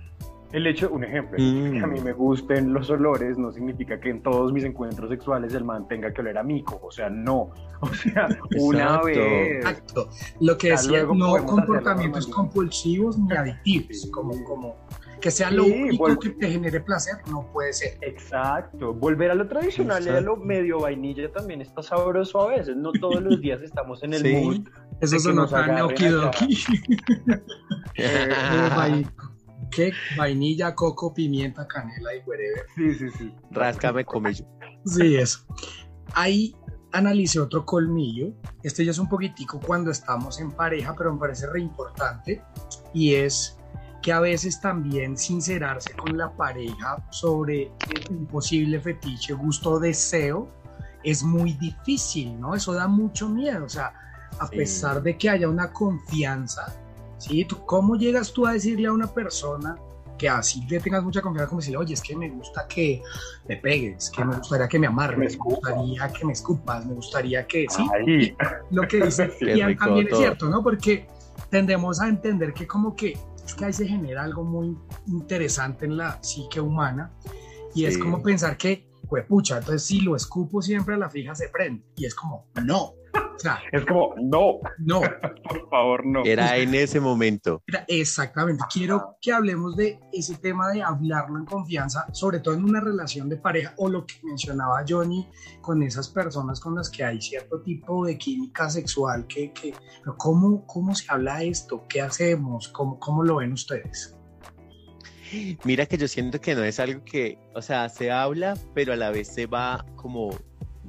Speaker 2: el hecho, un ejemplo,
Speaker 4: Mm.
Speaker 2: que a mí me gusten los olores no significa que en todos mis encuentros sexuales el man tenga que oler a mico, o sea, no, o sea, una
Speaker 4: Exacto.
Speaker 2: vez.
Speaker 3: Exacto. Lo que decía, no comportamientos compulsivos ni adictivos,
Speaker 2: Sí.
Speaker 3: como, como que sea lo
Speaker 2: Sí,
Speaker 3: único que te genere placer, no puede ser.
Speaker 2: Exacto, volver a lo tradicional y a lo medio vainilla también está sabroso a veces, no todos los días estamos en el
Speaker 4: Sí.
Speaker 2: mood.
Speaker 3: Eso sonó
Speaker 2: nos
Speaker 3: tan
Speaker 2: agarren
Speaker 3: ¿Qué? Vainilla, coco, pimienta, canela y whatever.
Speaker 2: sí, sí, sí.
Speaker 4: Ráscame yo.
Speaker 3: Sí, eso. Ahí analicé otro colmillo. Este ya es un poquitico cuando estamos en pareja, pero me parece re importante. Y es que a veces también sincerarse con la pareja sobre un posible fetiche, gusto o deseo es muy difícil, ¿no? Eso da mucho miedo. O sea, a
Speaker 4: Sí.
Speaker 3: pesar de que haya una confianza, ¿sí? ¿Tú, ¿Cómo llegas tú a decirle a una persona que así le tengas mucha confianza, como decirle, oye, es que me gusta que me pegues, que me gustaría que me amarres,
Speaker 2: Me
Speaker 3: me, gustaría que me escupas, me gustaría que, sí, lo que dice Ian también es
Speaker 4: todo.
Speaker 3: cierto, ¿no? Porque tendemos a entender que como que es que ahí se genera algo muy interesante en la psique humana y es como pensar que, pues pucha, entonces si lo escupo siempre a la fija se prende y es como, no, o sea,
Speaker 2: Es como, no,
Speaker 3: no,
Speaker 2: por favor, no.
Speaker 4: Era en ese momento.
Speaker 3: Exactamente. Quiero que hablemos de ese tema de hablarlo en confianza, sobre todo en una relación de pareja o lo que mencionaba Johnny con esas personas con las que hay cierto tipo de química sexual. Que, que, ¿cómo, ¿Cómo se habla de esto? ¿Qué hacemos? ¿Cómo, cómo lo ven ustedes?
Speaker 4: Mira que yo siento que no es algo que, o sea, se habla, pero a la vez se va como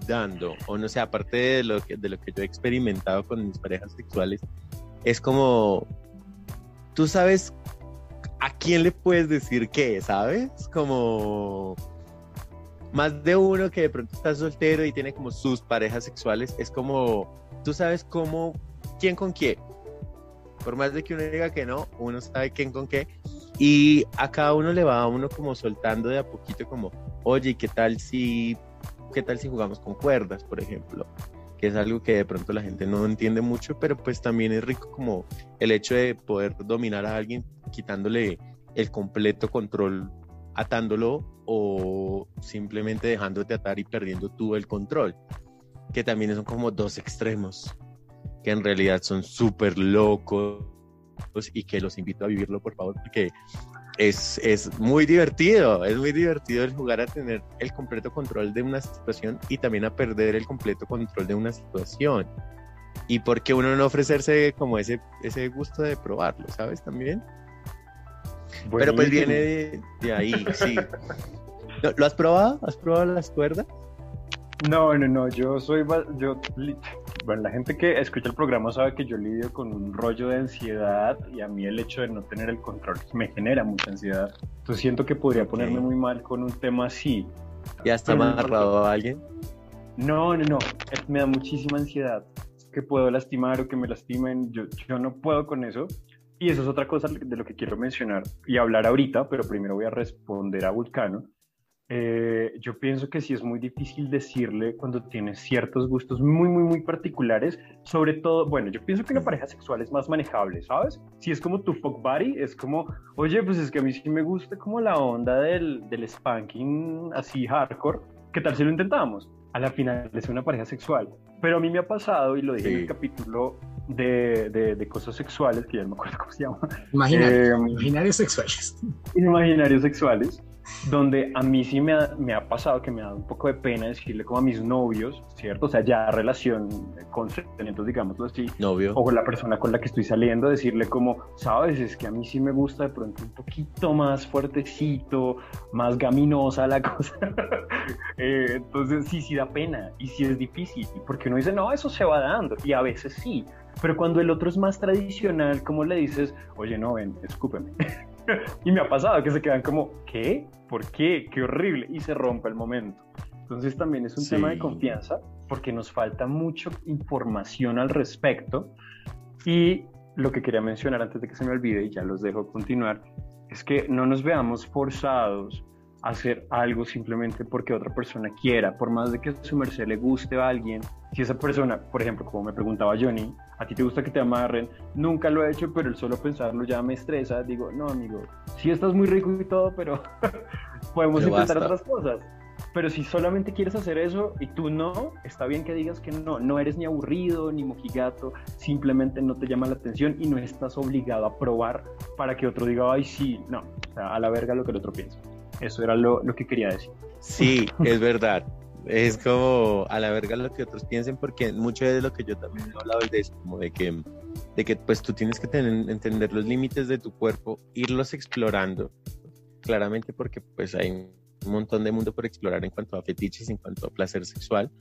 Speaker 4: dando, o no sé, aparte de lo que, de lo que yo he experimentado con mis parejas sexuales, es como, tú sabes a quién le puedes decir qué, ¿sabes? Como más de uno que de pronto está soltero y tiene como sus parejas sexuales, es como, tú sabes cómo, quién con quién. Por más de que uno diga que no, uno sabe quién con qué. Y a cada uno le va a uno como soltando de a poquito como, oye, ¿qué tal si, qué tal si jugamos con cuerdas, por ejemplo? Que es algo que de pronto la gente no entiende mucho, pero pues también es rico como el hecho de poder dominar a alguien quitándole el completo control, atándolo o simplemente dejándote atar y perdiendo tú el control. Que también son como dos extremos, que en realidad son súper locos y que los invito a vivirlo, por favor, porque es, es muy divertido, es muy divertido el jugar a tener el completo control de una situación y también a perder el completo control de una situación. Y por qué uno no ofrecerse como ese, ese gusto de probarlo, ¿sabes? También. Pero pues viene de, de ahí, sí. ¿Lo, lo has probado? ¿Has probado las cuerdas?
Speaker 2: No, no, no, yo soy, yo, bueno, la gente que escucha el programa sabe que yo lidio con un rollo de ansiedad y a mí el hecho de no tener el control me genera mucha ansiedad. Entonces siento que podría ponerme muy mal con un tema así.
Speaker 4: ¿Ya está amarrado a alguien?
Speaker 2: No, no, no, me da muchísima ansiedad que puedo lastimar o que me lastimen, yo, yo no puedo con eso. Y eso es otra cosa de lo que quiero mencionar y hablar ahorita, pero primero voy a responder a Vulcano. Eh, yo pienso que sí es muy difícil decirle cuando tienes ciertos gustos muy, muy, muy particulares. Sobre todo, bueno, yo pienso que una pareja sexual es más manejable, ¿sabes? Si es como tu fuck buddy, es como, oye, pues es que a mí sí me gusta como la onda del, del spanking así hardcore. ¿Qué tal si lo intentamos? A la final es una pareja sexual. Pero a mí me ha pasado, y lo dije en
Speaker 4: Sí.
Speaker 2: el capítulo de, de, de cosas sexuales, que ya no me acuerdo cómo se llama,
Speaker 3: Imaginarios,
Speaker 2: Eh,
Speaker 3: imaginarios sexuales.
Speaker 2: imaginarios sexuales, donde a mí sí me ha, me ha pasado que me dado un poco de pena decirle como a mis novios, ¿cierto? O sea, ya relación con sentimientos, digámoslo así,
Speaker 4: Novio.
Speaker 2: o con la persona con la que estoy saliendo, decirle como, sabes, es que a mí sí me gusta de pronto un poquito más fuertecito, más gaminosa la cosa. Eh, entonces sí, sí da pena y sí es difícil, porque uno dice, no, eso se va dando, y a veces sí, pero cuando el otro es más tradicional, como le dices, oye, no, ven, escúpeme. y me ha pasado que se quedan como, ¿qué? ¿Por qué? Qué horrible, y se rompe el momento. Entonces también es un
Speaker 4: Sí.
Speaker 2: tema de confianza porque nos falta mucha información al respecto. Y lo que quería mencionar antes de que se me olvide, y ya los dejo continuar, es que no nos veamos forzados a hacer algo simplemente porque otra persona quiera, por más de que a su merced le guste a alguien, si esa persona, por ejemplo, como me preguntaba Johnny, a ti te gusta que te amarren, nunca lo he hecho, pero el solo pensarlo ya me estresa, digo, no amigo, sí estás muy rico y todo, pero podemos
Speaker 4: Pero
Speaker 2: intentar
Speaker 4: basta.
Speaker 2: otras cosas. Pero si solamente quieres hacer eso y tú no, está bien que digas que no, no eres ni aburrido ni mojigato, simplemente no te llama la atención y no estás obligado a probar para que otro diga, ay, sí, no, o sea, a la verga lo que el otro piensa. Eso era lo, lo que quería decir.
Speaker 4: Sí, es verdad. Es como a la verga lo que otros piensen, porque mucho de lo que yo también he hablado es de eso, como de que, de que pues tú tienes que tener, entender los límites de tu cuerpo, irlos explorando, claramente porque pues hay un montón de mundo por explorar en cuanto a fetiches, en cuanto a placer sexual.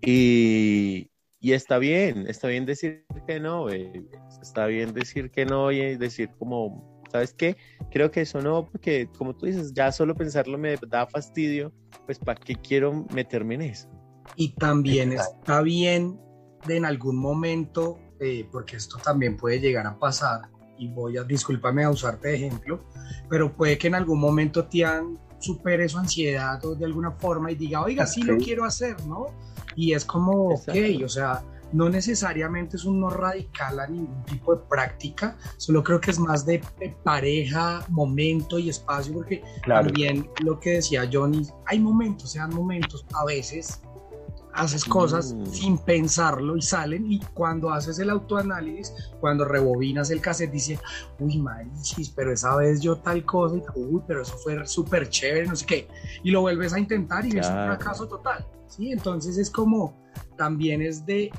Speaker 4: Y, y está bien, está bien decir que no, baby. está bien decir que no y decir como, ¿sabes qué? Creo que eso no, porque como tú dices, ya solo pensarlo me da fastidio, pues ¿para qué quiero meterme en eso?
Speaker 3: Y también está bien de en algún momento, eh, porque esto también puede llegar a pasar, y voy a, discúlpame a usarte de ejemplo, pero puede que en algún momento Tian supere su ansiedad o de alguna forma y diga, oiga, sí lo
Speaker 2: Ok.
Speaker 3: quiero hacer, ¿no? Y es como, ok,
Speaker 4: Exacto.
Speaker 3: o sea, no necesariamente es un no radical a ningún tipo de práctica, solo creo que es más de, pareja, momento y espacio, porque
Speaker 2: Claro.
Speaker 3: también lo que decía Johnny, hay momentos, sean momentos, a veces haces cosas
Speaker 4: Mm.
Speaker 3: sin pensarlo y salen y cuando haces el autoanálisis, cuando rebobinas el cassette dice, uy marichis, pero esa vez yo tal cosa, y, uy, pero eso fue súper chévere, no sé qué, y lo vuelves a intentar y ves un
Speaker 4: Claro.
Speaker 3: fracaso total, ¿sí? Entonces es como, también es de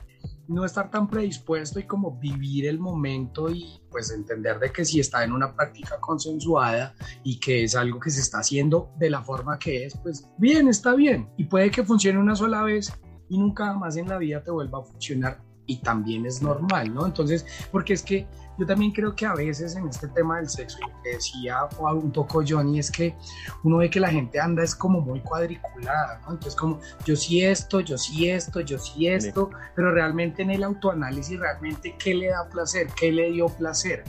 Speaker 3: no estar tan predispuesto y como vivir el momento y pues entender de que si está en una práctica consensuada y que es algo que se está haciendo de la forma que es, pues bien, está bien. Y puede que funcione una sola vez y nunca más en la vida te vuelva a funcionar y también es normal, ¿no? Entonces, porque es que yo también creo que a veces en este tema del sexo, y lo que decía un poco Johnny, es que uno ve que la gente anda es como muy cuadriculada, ¿no? Entonces como yo sí esto, yo sí esto, yo sí esto, pero realmente en el autoanálisis, realmente qué le da placer, qué le dio placer,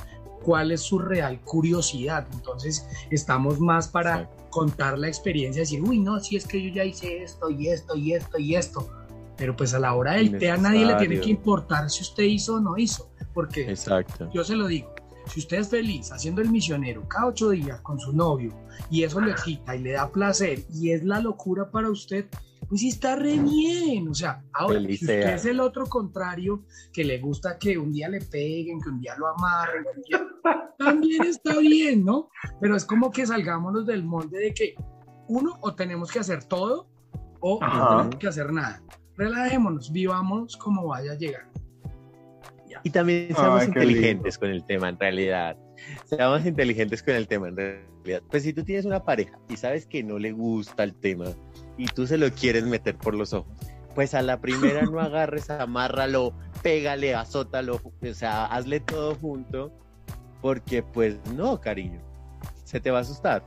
Speaker 3: cuál es su real curiosidad. Entonces estamos más para contar la experiencia, decir, uy, no, si es que yo ya hice esto y esto y esto y esto. Pero pues a la hora del té a nadie le tiene que importar si usted hizo o no hizo, porque
Speaker 4: Exacto.
Speaker 3: yo se lo digo, si usted es feliz haciendo el misionero cada ocho días con su novio y eso le excita y le da placer y es la locura para usted, pues sí está re bien. O sea, ahora, si usted es el otro contrario, que le gusta que un día le peguen, que un día lo amarren, que un día- también está bien, ¿no? Pero es como que salgámonos del molde de que uno o tenemos que hacer todo o no tenemos que hacer nada. Relajémonos, vivamos como vaya a llegar.
Speaker 4: Y también seamos
Speaker 2: Ay,
Speaker 4: inteligentes con el tema, en realidad. Seamos inteligentes con el tema, en realidad. Pues si tú tienes una pareja y sabes que no le gusta el tema y tú se lo quieres meter por los ojos, pues a la primera no agarres, amárralo, pégale, azótalo, o sea, hazle todo junto, porque pues no, cariño, se te va a asustar.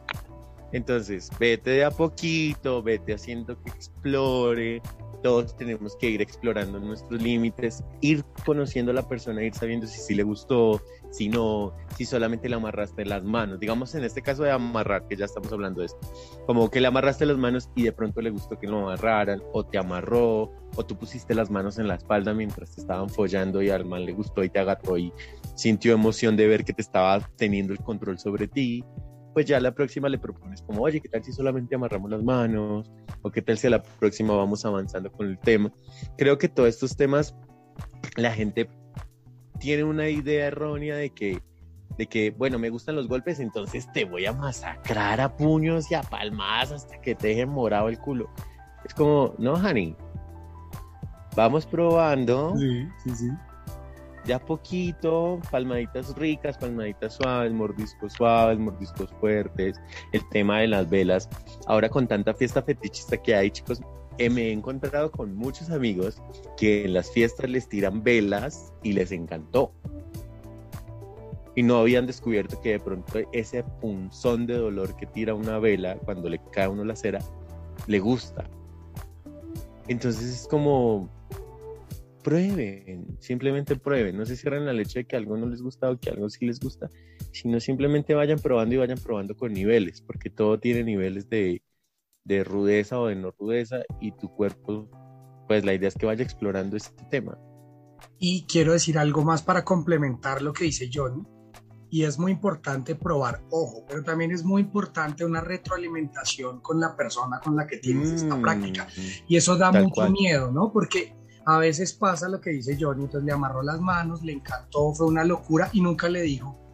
Speaker 4: Entonces, vete de a poquito, vete haciendo que explore. Todos tenemos que ir explorando nuestros límites, ir conociendo a la persona, ir sabiendo si sí le gustó, si no, si solamente le amarraste las manos. Digamos en este caso de amarrar, que ya estamos hablando de esto, como que le amarraste las manos y de pronto le gustó que lo amarraran, o te amarró, o tú pusiste las manos en la espalda mientras te estaban follando y al man le gustó y te agarró y sintió emoción de ver que te estaba teniendo el control sobre ti pues ya la próxima le propones como, oye, ¿qué tal si solamente amarramos las manos? ¿O qué tal si a la próxima vamos avanzando con el tema? Creo que todos estos temas, la gente tiene una idea errónea de que, de que, bueno, me gustan los golpes, entonces te voy a masacrar a puños y a palmadas hasta que te deje morado el culo. Es como, no, honey, vamos probando
Speaker 3: Sí, sí, sí.
Speaker 4: De a poquito, palmaditas ricas, palmaditas suaves, mordiscos suaves, mordiscos fuertes, el tema de las velas. Ahora con tanta fiesta fetichista que hay, chicos, eh, me he encontrado con muchos amigos que en las fiestas les tiran velas y les encantó. Y no habían descubierto que de pronto ese punzón de dolor que tira una vela cuando le cae a uno la cera, le gusta. Entonces es como, prueben, simplemente prueben. No se cierren la leche de que algo no les gusta o que algo sí les gusta, sino simplemente vayan probando y vayan probando con niveles, porque todo tiene niveles de, de rudeza o de no rudeza y tu cuerpo, pues la idea es que vaya explorando este tema.
Speaker 3: Y quiero decir algo más para complementar lo que dice Johnny. Y es muy importante probar, ojo, pero también es muy importante una retroalimentación con la persona con la que tienes esta
Speaker 4: Mm,
Speaker 3: práctica. Y eso da mucho
Speaker 4: cual.
Speaker 3: miedo, ¿no? Porque a veces pasa lo que dice Johnny, entonces le amarró las manos, le encantó, fue una locura y nunca le dijo.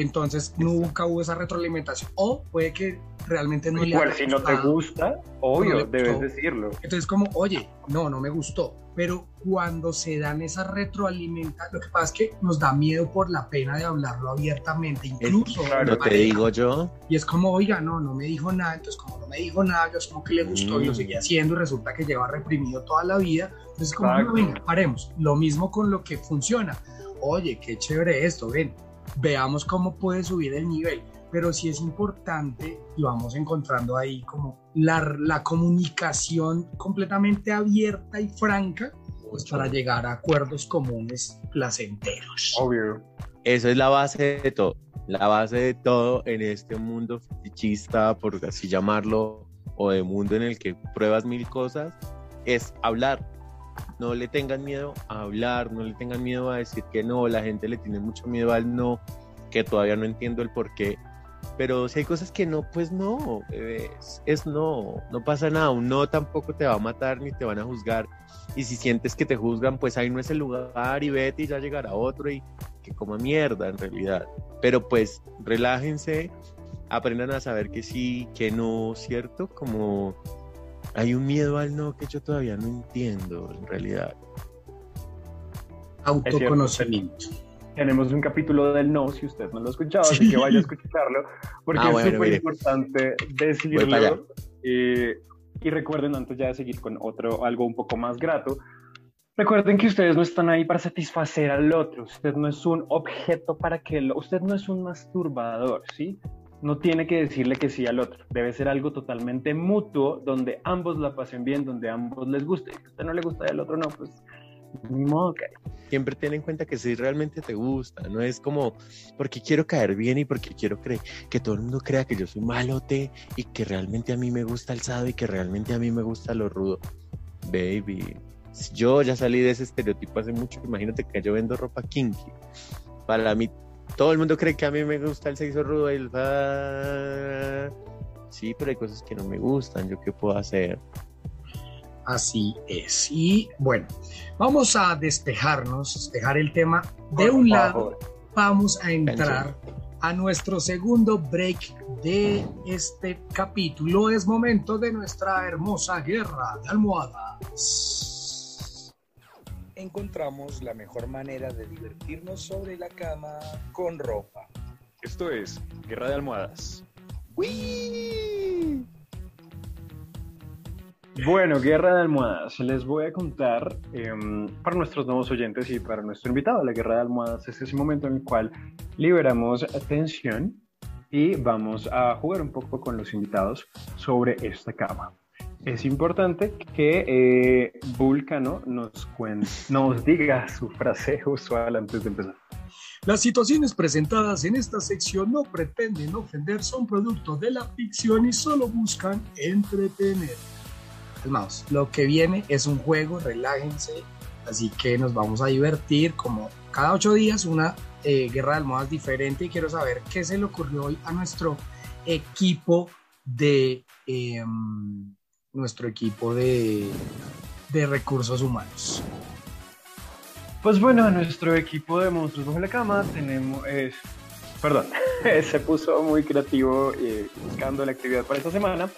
Speaker 3: Entonces nunca hubo esa retroalimentación. O puede que realmente no le
Speaker 2: Igual,
Speaker 3: haya
Speaker 2: si no te gusta, obvio,
Speaker 3: No le
Speaker 2: debes decirlo.
Speaker 3: Entonces, como, oye, no, no me gustó. Pero cuando se dan esa retroalimentación, lo que pasa es que nos da miedo por la pena de hablarlo abiertamente, incluso.
Speaker 2: claro,
Speaker 4: te digo yo,
Speaker 3: Y es como, oiga, no, no me dijo nada. Entonces, como no me dijo nada, yo asumo que le gustó y lo
Speaker 4: Mm.
Speaker 3: seguía haciendo y resulta que lleva reprimido toda la vida. Entonces, como, no, venga, paremos. Lo mismo con lo que funciona. Oye, qué chévere esto, ven, veamos cómo puede subir el nivel. Pero sí es importante y vamos encontrando ahí como la, la comunicación completamente abierta y franca pues, para llegar a acuerdos comunes placenteros.
Speaker 2: Obvio.
Speaker 4: eso es la base de todo. La base de todo en este mundo fetichista, por así llamarlo, o de mundo en el que pruebas mil cosas, es hablar. No le tengan miedo a hablar, no le tengan miedo a decir que no. La gente le tiene mucho miedo al no, que todavía no entiendo el por qué. Pero si hay cosas que no, pues no, bebés, es no, no pasa nada. Un no tampoco te va a matar ni te van a juzgar. Y si sientes que te juzgan, pues ahí no es el lugar y vete y ya llegará otro y que coma mierda en realidad. Pero pues relájense, aprendan a saber que sí, que no, ¿cierto? Como hay un miedo al no que yo todavía no entiendo en realidad.
Speaker 3: Autoconocimiento.
Speaker 2: Tenemos un capítulo del no, si usted no lo ha escuchado,
Speaker 3: Sí.
Speaker 2: así que vaya a escucharlo, porque
Speaker 4: Ah,
Speaker 2: es
Speaker 4: bueno,
Speaker 2: súper importante decirlo. Eh, y recuerden, antes ya de seguir con otro, algo un poco más grato, recuerden que ustedes no están ahí para satisfacer al otro, usted no es un objeto para que lo, usted no es un masturbador, ¿sí? No tiene que decirle que sí al otro, debe ser algo totalmente mutuo, donde ambos la pasen bien, donde ambos les guste, si a usted no le gusta y al otro no, pues ni modo que
Speaker 4: Siempre ten en cuenta que si realmente te gusta, no es como porque quiero caer bien y porque quiero creer que todo el mundo crea que yo soy malote y que realmente a mí me gusta el sado y que realmente a mí me gusta lo rudo. Baby, yo ya salí de ese estereotipo hace mucho. Imagínate que yo vendo ropa kinky. Para mí, todo el mundo cree que a mí me gusta el sexo rudo y el. Sí, pero hay cosas que no me gustan. ¿Yo qué puedo hacer?
Speaker 3: Así es. Y bueno, vamos a despejarnos, despejar el tema. De
Speaker 2: Por
Speaker 3: un lado, vamos a entrar a nuestro segundo break de este capítulo. Es momento de nuestra hermosa guerra de almohadas.
Speaker 6: Encontramos la mejor manera de divertirnos sobre la cama con ropa.
Speaker 5: Esto es Guerra de Almohadas.
Speaker 2: Bueno, Guerra de Almohadas. Les voy a contar em, para nuestros nuevos oyentes y para nuestro invitado. La Guerra de Almohadas es ese momento en el cual liberamos tensión y vamos a jugar un poco con los invitados sobre esta cama. Es importante que eh, Vulcano nos, cuen- nos diga su frase usual antes de empezar.
Speaker 3: Las situaciones presentadas en esta sección no pretenden ofender, son producto de la ficción y solo buscan entretener. Calmaos, lo que viene es un juego, relájense, así que nos vamos a divertir como cada ocho días una eh, guerra de almohadas diferente y quiero saber qué se le ocurrió hoy a nuestro equipo de em, nuestro equipo de, de recursos humanos.
Speaker 2: Pues bueno, nuestro equipo de monstruos bajo la cama tenemos, perdón, se puso muy creativo eh, buscando la actividad para esta semana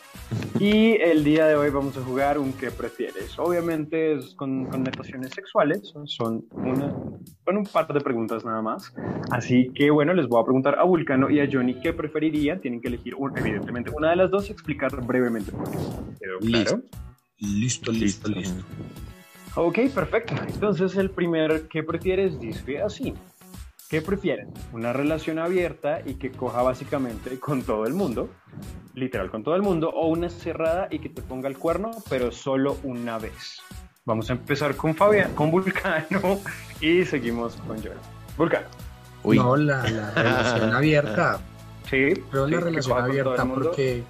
Speaker 2: y el día de hoy vamos a jugar un ¿qué prefieres? Obviamente es con connotaciones sexuales, son, una, son un par de preguntas nada más, así que bueno, les voy a preguntar a Vulcano y a Johnny qué preferirían, tienen que elegir un- evidentemente una de las dos y explicar brevemente por qué. ¿Quedó claro?
Speaker 3: Listo, listo, listo.
Speaker 2: Ok, perfecto. Entonces el primer que prefieres dice así. ¿Qué prefieren? ¿Una relación abierta y que coja básicamente con todo el mundo? Literal con todo el mundo. ¿O una cerrada y que te ponga el cuerno, pero solo una vez? Vamos a empezar con Fabián, con Vulcano y seguimos con Joel. Vulcano.
Speaker 4: Uy,
Speaker 3: No, la, la relación abierta.
Speaker 2: Sí.
Speaker 3: Pero
Speaker 2: sí,
Speaker 3: la relación abierta porque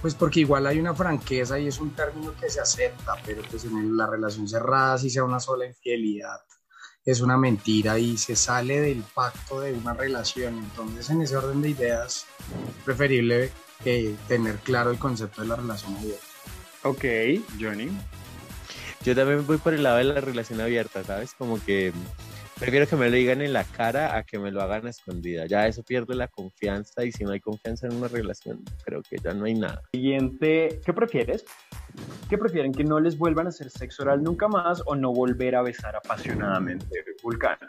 Speaker 3: pues porque igual hay una franqueza y es un término que se acepta, pero pues en la relación cerrada si sea una sola infidelidad es una mentira y se sale del pacto de una relación. Entonces en ese orden de ideas es preferible eh, tener claro el concepto de la relación abierta.
Speaker 2: Ok, Johnny.
Speaker 4: yo también voy por el lado de la relación abierta, ¿sabes? Como que prefiero que me lo digan en la cara a que me lo hagan a escondida. Ya eso pierde la confianza y si no hay confianza en una relación, creo que ya no hay nada.
Speaker 2: Siguiente, ¿qué prefieres? ¿Qué prefieren? ¿Que no les vuelvan a hacer sexo oral nunca más o no volver a besar apasionadamente? Vulcano.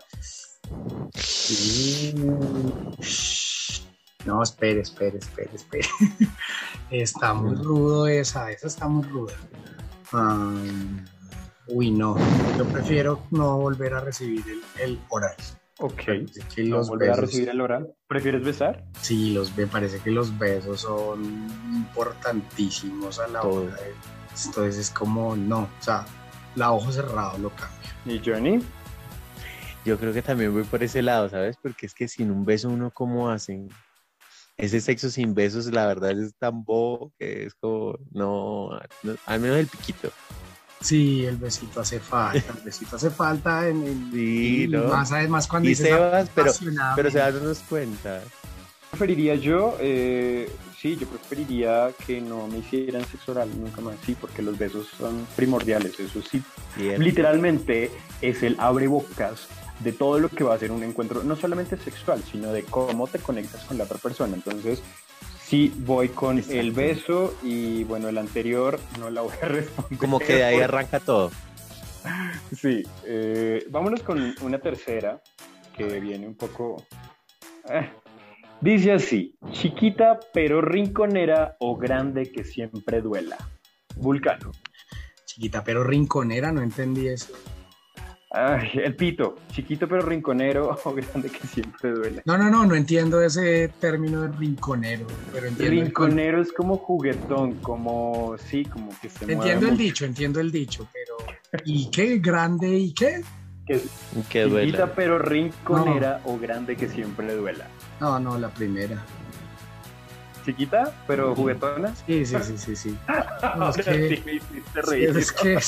Speaker 3: No, espere, espere, espere, espere. Está muy rudo esa, esa está muy ruda. Ah, uy, no. Yo prefiero no volver a recibir el, el oral.
Speaker 2: Ok. ¿No
Speaker 3: los
Speaker 2: volver a recibir el oral? ¿Prefieres besar?
Speaker 3: Sí, los me parece que los besos son importantísimos a la
Speaker 4: Todo.
Speaker 3: hora de. Entonces es como, no, o sea, la ojo cerrado lo cambio.
Speaker 2: ¿Y Johnny?
Speaker 4: Yo creo que también voy por ese lado, ¿sabes? Porque es que sin un beso uno, ¿cómo hacen? Ese sexo sin besos, la verdad, es tan bobo que es como, no, no, al menos el piquito.
Speaker 3: Sí, el besito hace falta, el besito hace falta en, en-
Speaker 4: Sí,
Speaker 3: y
Speaker 4: ¿no?
Speaker 3: más además cuando
Speaker 4: Y Sebas, pero, pero se dan unos cuenta.
Speaker 2: Preferiría yo, eh, sí, yo preferiría que no me hicieran sexo oral nunca más, sí, porque los besos son primordiales, eso sí.
Speaker 4: Bien.
Speaker 2: Literalmente es el abrebocas de todo lo que va a ser un encuentro, no solamente sexual, sino de cómo te conectas con la otra persona. Entonces, sí, voy con
Speaker 4: Exacto.
Speaker 2: el beso y bueno, el anterior no la voy a responder.
Speaker 4: Como que de ahí arranca todo.
Speaker 2: Sí, eh, vámonos con una tercera que viene un poco... eh. Dice así, chiquita pero rinconera o grande que siempre duela. Vulcano.
Speaker 3: Chiquita, pero rinconera, no entendí eso.
Speaker 2: Ay, el pito, chiquito pero rinconero o grande que siempre duela.
Speaker 3: No, no, no, no entiendo ese término de rinconero, pero entiendo el, con-
Speaker 2: Rinconero es como juguetón, como, sí, como que se mueve
Speaker 3: entiendo el
Speaker 2: mucho.
Speaker 3: dicho, entiendo el dicho, pero ¿y qué? ¿Grande y qué?
Speaker 2: Que
Speaker 4: Que
Speaker 2: chiquita pero rinconera o grande que siempre duela.
Speaker 3: No, no, la primera.
Speaker 2: Chiquita pero juguetona.
Speaker 3: Sí, sí, sí, sí, sí. No, es que-
Speaker 2: sí me hiciste
Speaker 3: Sí,
Speaker 2: reír.
Speaker 3: es que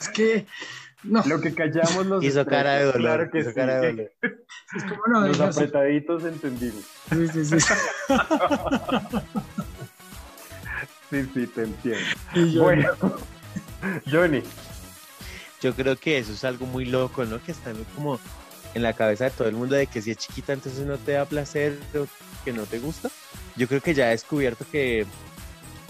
Speaker 3: es, que no,
Speaker 2: Lo que callamos los
Speaker 4: Hizo cara de dolor.
Speaker 2: Claro que
Speaker 4: hizo
Speaker 2: sí.
Speaker 4: cara de dolor.
Speaker 3: es como no
Speaker 2: Los apretaditos entendimos.
Speaker 3: sí, sí, sí.
Speaker 2: Sí, sí, te entiendo.
Speaker 3: Y yo-
Speaker 2: Bueno, Johnny,
Speaker 4: Yo creo que eso es algo muy loco, ¿no? Que están como en la cabeza de todo el mundo de que si es chiquita entonces no te da placer o que no te gusta. Yo creo que ya he descubierto que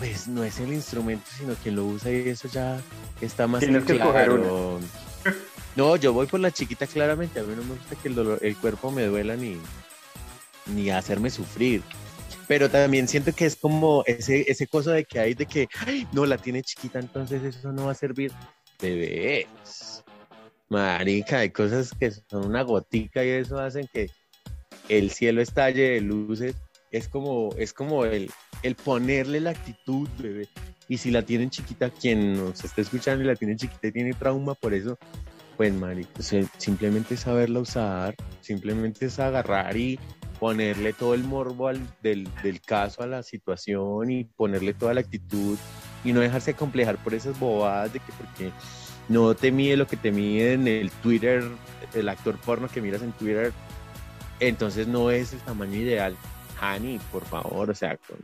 Speaker 4: pues no es el instrumento, sino quien lo usa y eso ya está más
Speaker 2: Tienes que
Speaker 4: claro. No, yo voy por la chiquita claramente. A mí no me gusta que el, dolor, el cuerpo me duela ni, ni hacerme sufrir. Pero también siento que es como ese, ese cosa de que hay de que "Ay, no la tiene chiquita, entonces eso no va a servir. Bebés. Marica, hay cosas que son una gotica y eso hacen que el cielo estalle de luces. Es como, es como el, el ponerle la actitud, bebé. Y si la tienen chiquita, quien nos está escuchando y la tiene chiquita y tiene trauma por eso, pues, sea, simplemente saberla usar, simplemente es agarrar y ponerle todo el morbo del, del caso a la situación y ponerle toda la actitud y no dejarse complejar por esas bobadas de que porque no te mide lo que te mide en el Twitter, el actor porno que miras en Twitter, entonces no es el tamaño ideal. Hani, por favor, o sea, con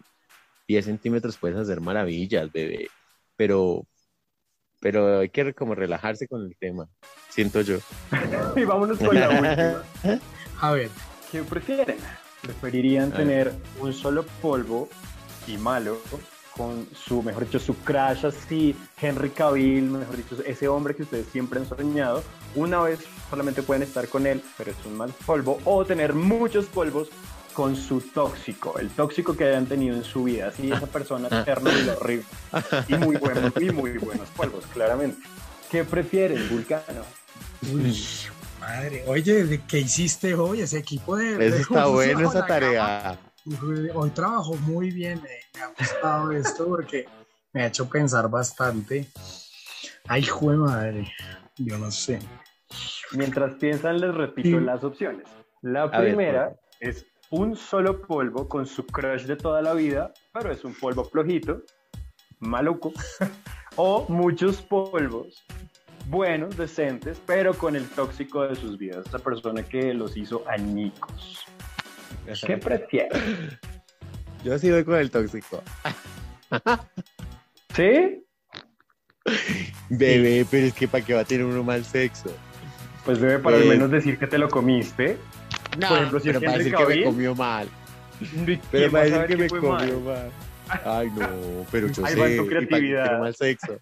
Speaker 4: 10 centímetros puedes hacer maravillas, bebé, pero, pero hay que como relajarse con el tema, siento yo.
Speaker 2: y vámonos con la última.
Speaker 3: a ver,
Speaker 2: ¿Qué prefieren? ¿Preferirían tener un solo polvo y malo con su, mejor dicho, su crush así, Henry Cavill, mejor dicho, ese hombre que ustedes siempre han soñado? Una vez solamente pueden estar con él, pero es un mal polvo, o tener muchos polvos con su tóxico, el tóxico que hayan tenido en su vida, así esa persona eterna y horrible. Y muy buenos, y muy buenos polvos, claramente. ¿Qué prefieren, Vulcano?
Speaker 3: uy, Madre, oye, ¿de ¿qué hiciste hoy? Ese equipo de.
Speaker 4: Eso
Speaker 3: de
Speaker 4: está bueno, esa tarea.
Speaker 3: Hoy, hoy trabajó muy bien, eh, me ha gustado esto porque me ha hecho pensar bastante. Ay, jue madre, yo no sé.
Speaker 2: Mientras piensan, les repito
Speaker 3: Sí.
Speaker 2: las opciones. La
Speaker 4: A ver,
Speaker 2: primera es un solo polvo con su crush de toda la vida, pero es un polvo flojito, maluco. o muchos polvos buenos, decentes, pero con el tóxico de sus vidas. Esa persona que los hizo añicos. ¿Qué prefieres?
Speaker 4: Yo sí voy con el tóxico.
Speaker 2: ¿Sí?
Speaker 4: Bebé, pero es que para qué va a tener uno mal sexo.
Speaker 2: Pues debe para al
Speaker 4: Eh.
Speaker 2: menos decir que te lo comiste.
Speaker 4: No,
Speaker 2: Por ejemplo, si
Speaker 4: pero
Speaker 2: es
Speaker 4: para decir que me comió mal.
Speaker 2: ¿quién
Speaker 4: Pero para decir que me comió
Speaker 2: mal?
Speaker 4: mal. Ay, no, pero yo
Speaker 2: Ahí
Speaker 4: sé.
Speaker 2: va tu
Speaker 4: ¿y para qué
Speaker 2: creatividad.
Speaker 4: mal sexo?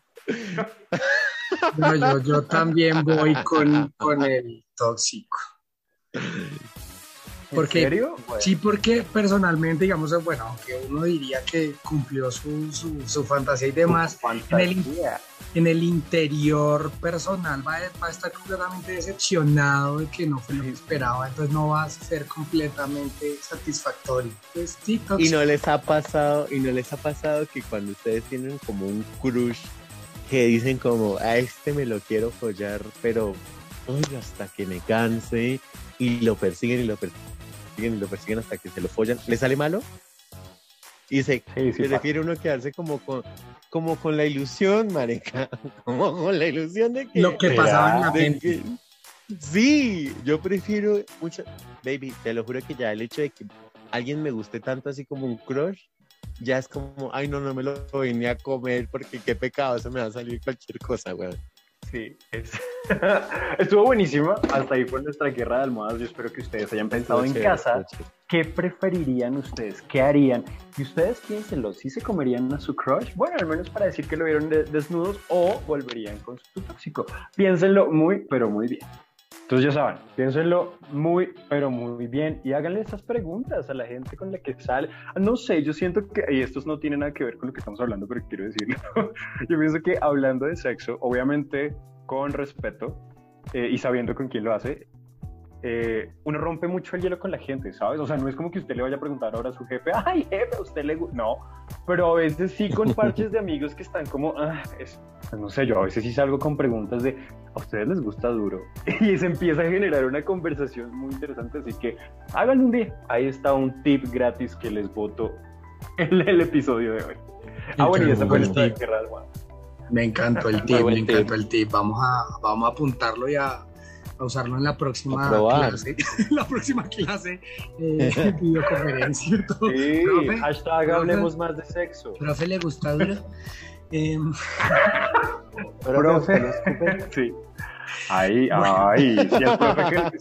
Speaker 3: No, yo, yo también voy con, con el tóxico. Porque-
Speaker 2: ¿En serio? Bueno.
Speaker 3: Sí, porque personalmente, digamos, bueno, aunque uno diría que cumplió su, su, su fantasía y demás, en el, en el interior personal va, a- va a estar completamente decepcionado de que no fue lo que esperaba, entonces no va a ser completamente satisfactorio. Pues, sí,
Speaker 4: Y no les ha pasado, y no les ha pasado que cuando ustedes tienen como un crush que dicen como a este me lo quiero follar, pero hasta que me canse y lo persiguen y lo persiguen y lo persiguen hasta que se lo follan, ¿le sale malo? Y se
Speaker 2: Sí, sí,
Speaker 4: prefiere uno quedarse como con como con la ilusión, marica, como con la ilusión de que
Speaker 3: lo que pasaba en la mente.
Speaker 4: que- sí, yo prefiero mucho, baby, te lo juro que ya el hecho de que alguien me guste tanto así como un crush, ya es como, ay no, no me lo ni a comer porque qué pecado, se me va a salir cualquier cosa, weón.
Speaker 2: Sí, es- estuvo buenísima. Hasta ahí fue nuestra guerra de almohadas. Yo espero que ustedes hayan pensado en
Speaker 4: chévere,
Speaker 2: casa. ¿Qué preferirían ustedes? ¿Qué harían? Y ustedes piénsenlo, ¿sí se comerían a su crush? Bueno, al menos para decir que lo vieron de- desnudos o volverían con su tóxico. Piénsenlo muy, pero muy bien. Entonces ya saben, piénsenlo muy, pero muy bien y háganle esas preguntas a la gente con la que sale. No sé, yo siento que, y estos no tienen nada que ver con lo que estamos hablando, pero quiero decirlo. yo pienso que hablando de sexo, obviamente con respeto eh, y sabiendo con quién lo hace, eh, uno rompe mucho el hielo con la gente, ¿sabes? O sea, no es como que usted le vaya a preguntar ahora a su jefe, ay, jefe, ¿a usted le gusta? No, pero a veces sí con parches de amigos que están como, ah, es- pues no sé, yo a veces sí salgo con preguntas de, ¿a ustedes les gusta duro? Y se empieza a generar una conversación muy interesante, así que háganlo un día. Ahí está un tip gratis que les voto en el episodio de hoy. Ah, bueno, y esa fue
Speaker 3: tip.
Speaker 2: guano.
Speaker 3: Me encantó el tip, me encantó el tip. Vamos a, vamos a apuntarlo y a, a usarlo en la próxima clase. la próxima clase eh, videoconferencia. y todo.
Speaker 2: Sí,
Speaker 3: Profe,
Speaker 2: hashtag
Speaker 3: profe.
Speaker 2: hablemos más de sexo.
Speaker 3: ¿Profe le gusta duro? Em,
Speaker 2: Profe. Sí. Ahí, ahí. Sí, profe que-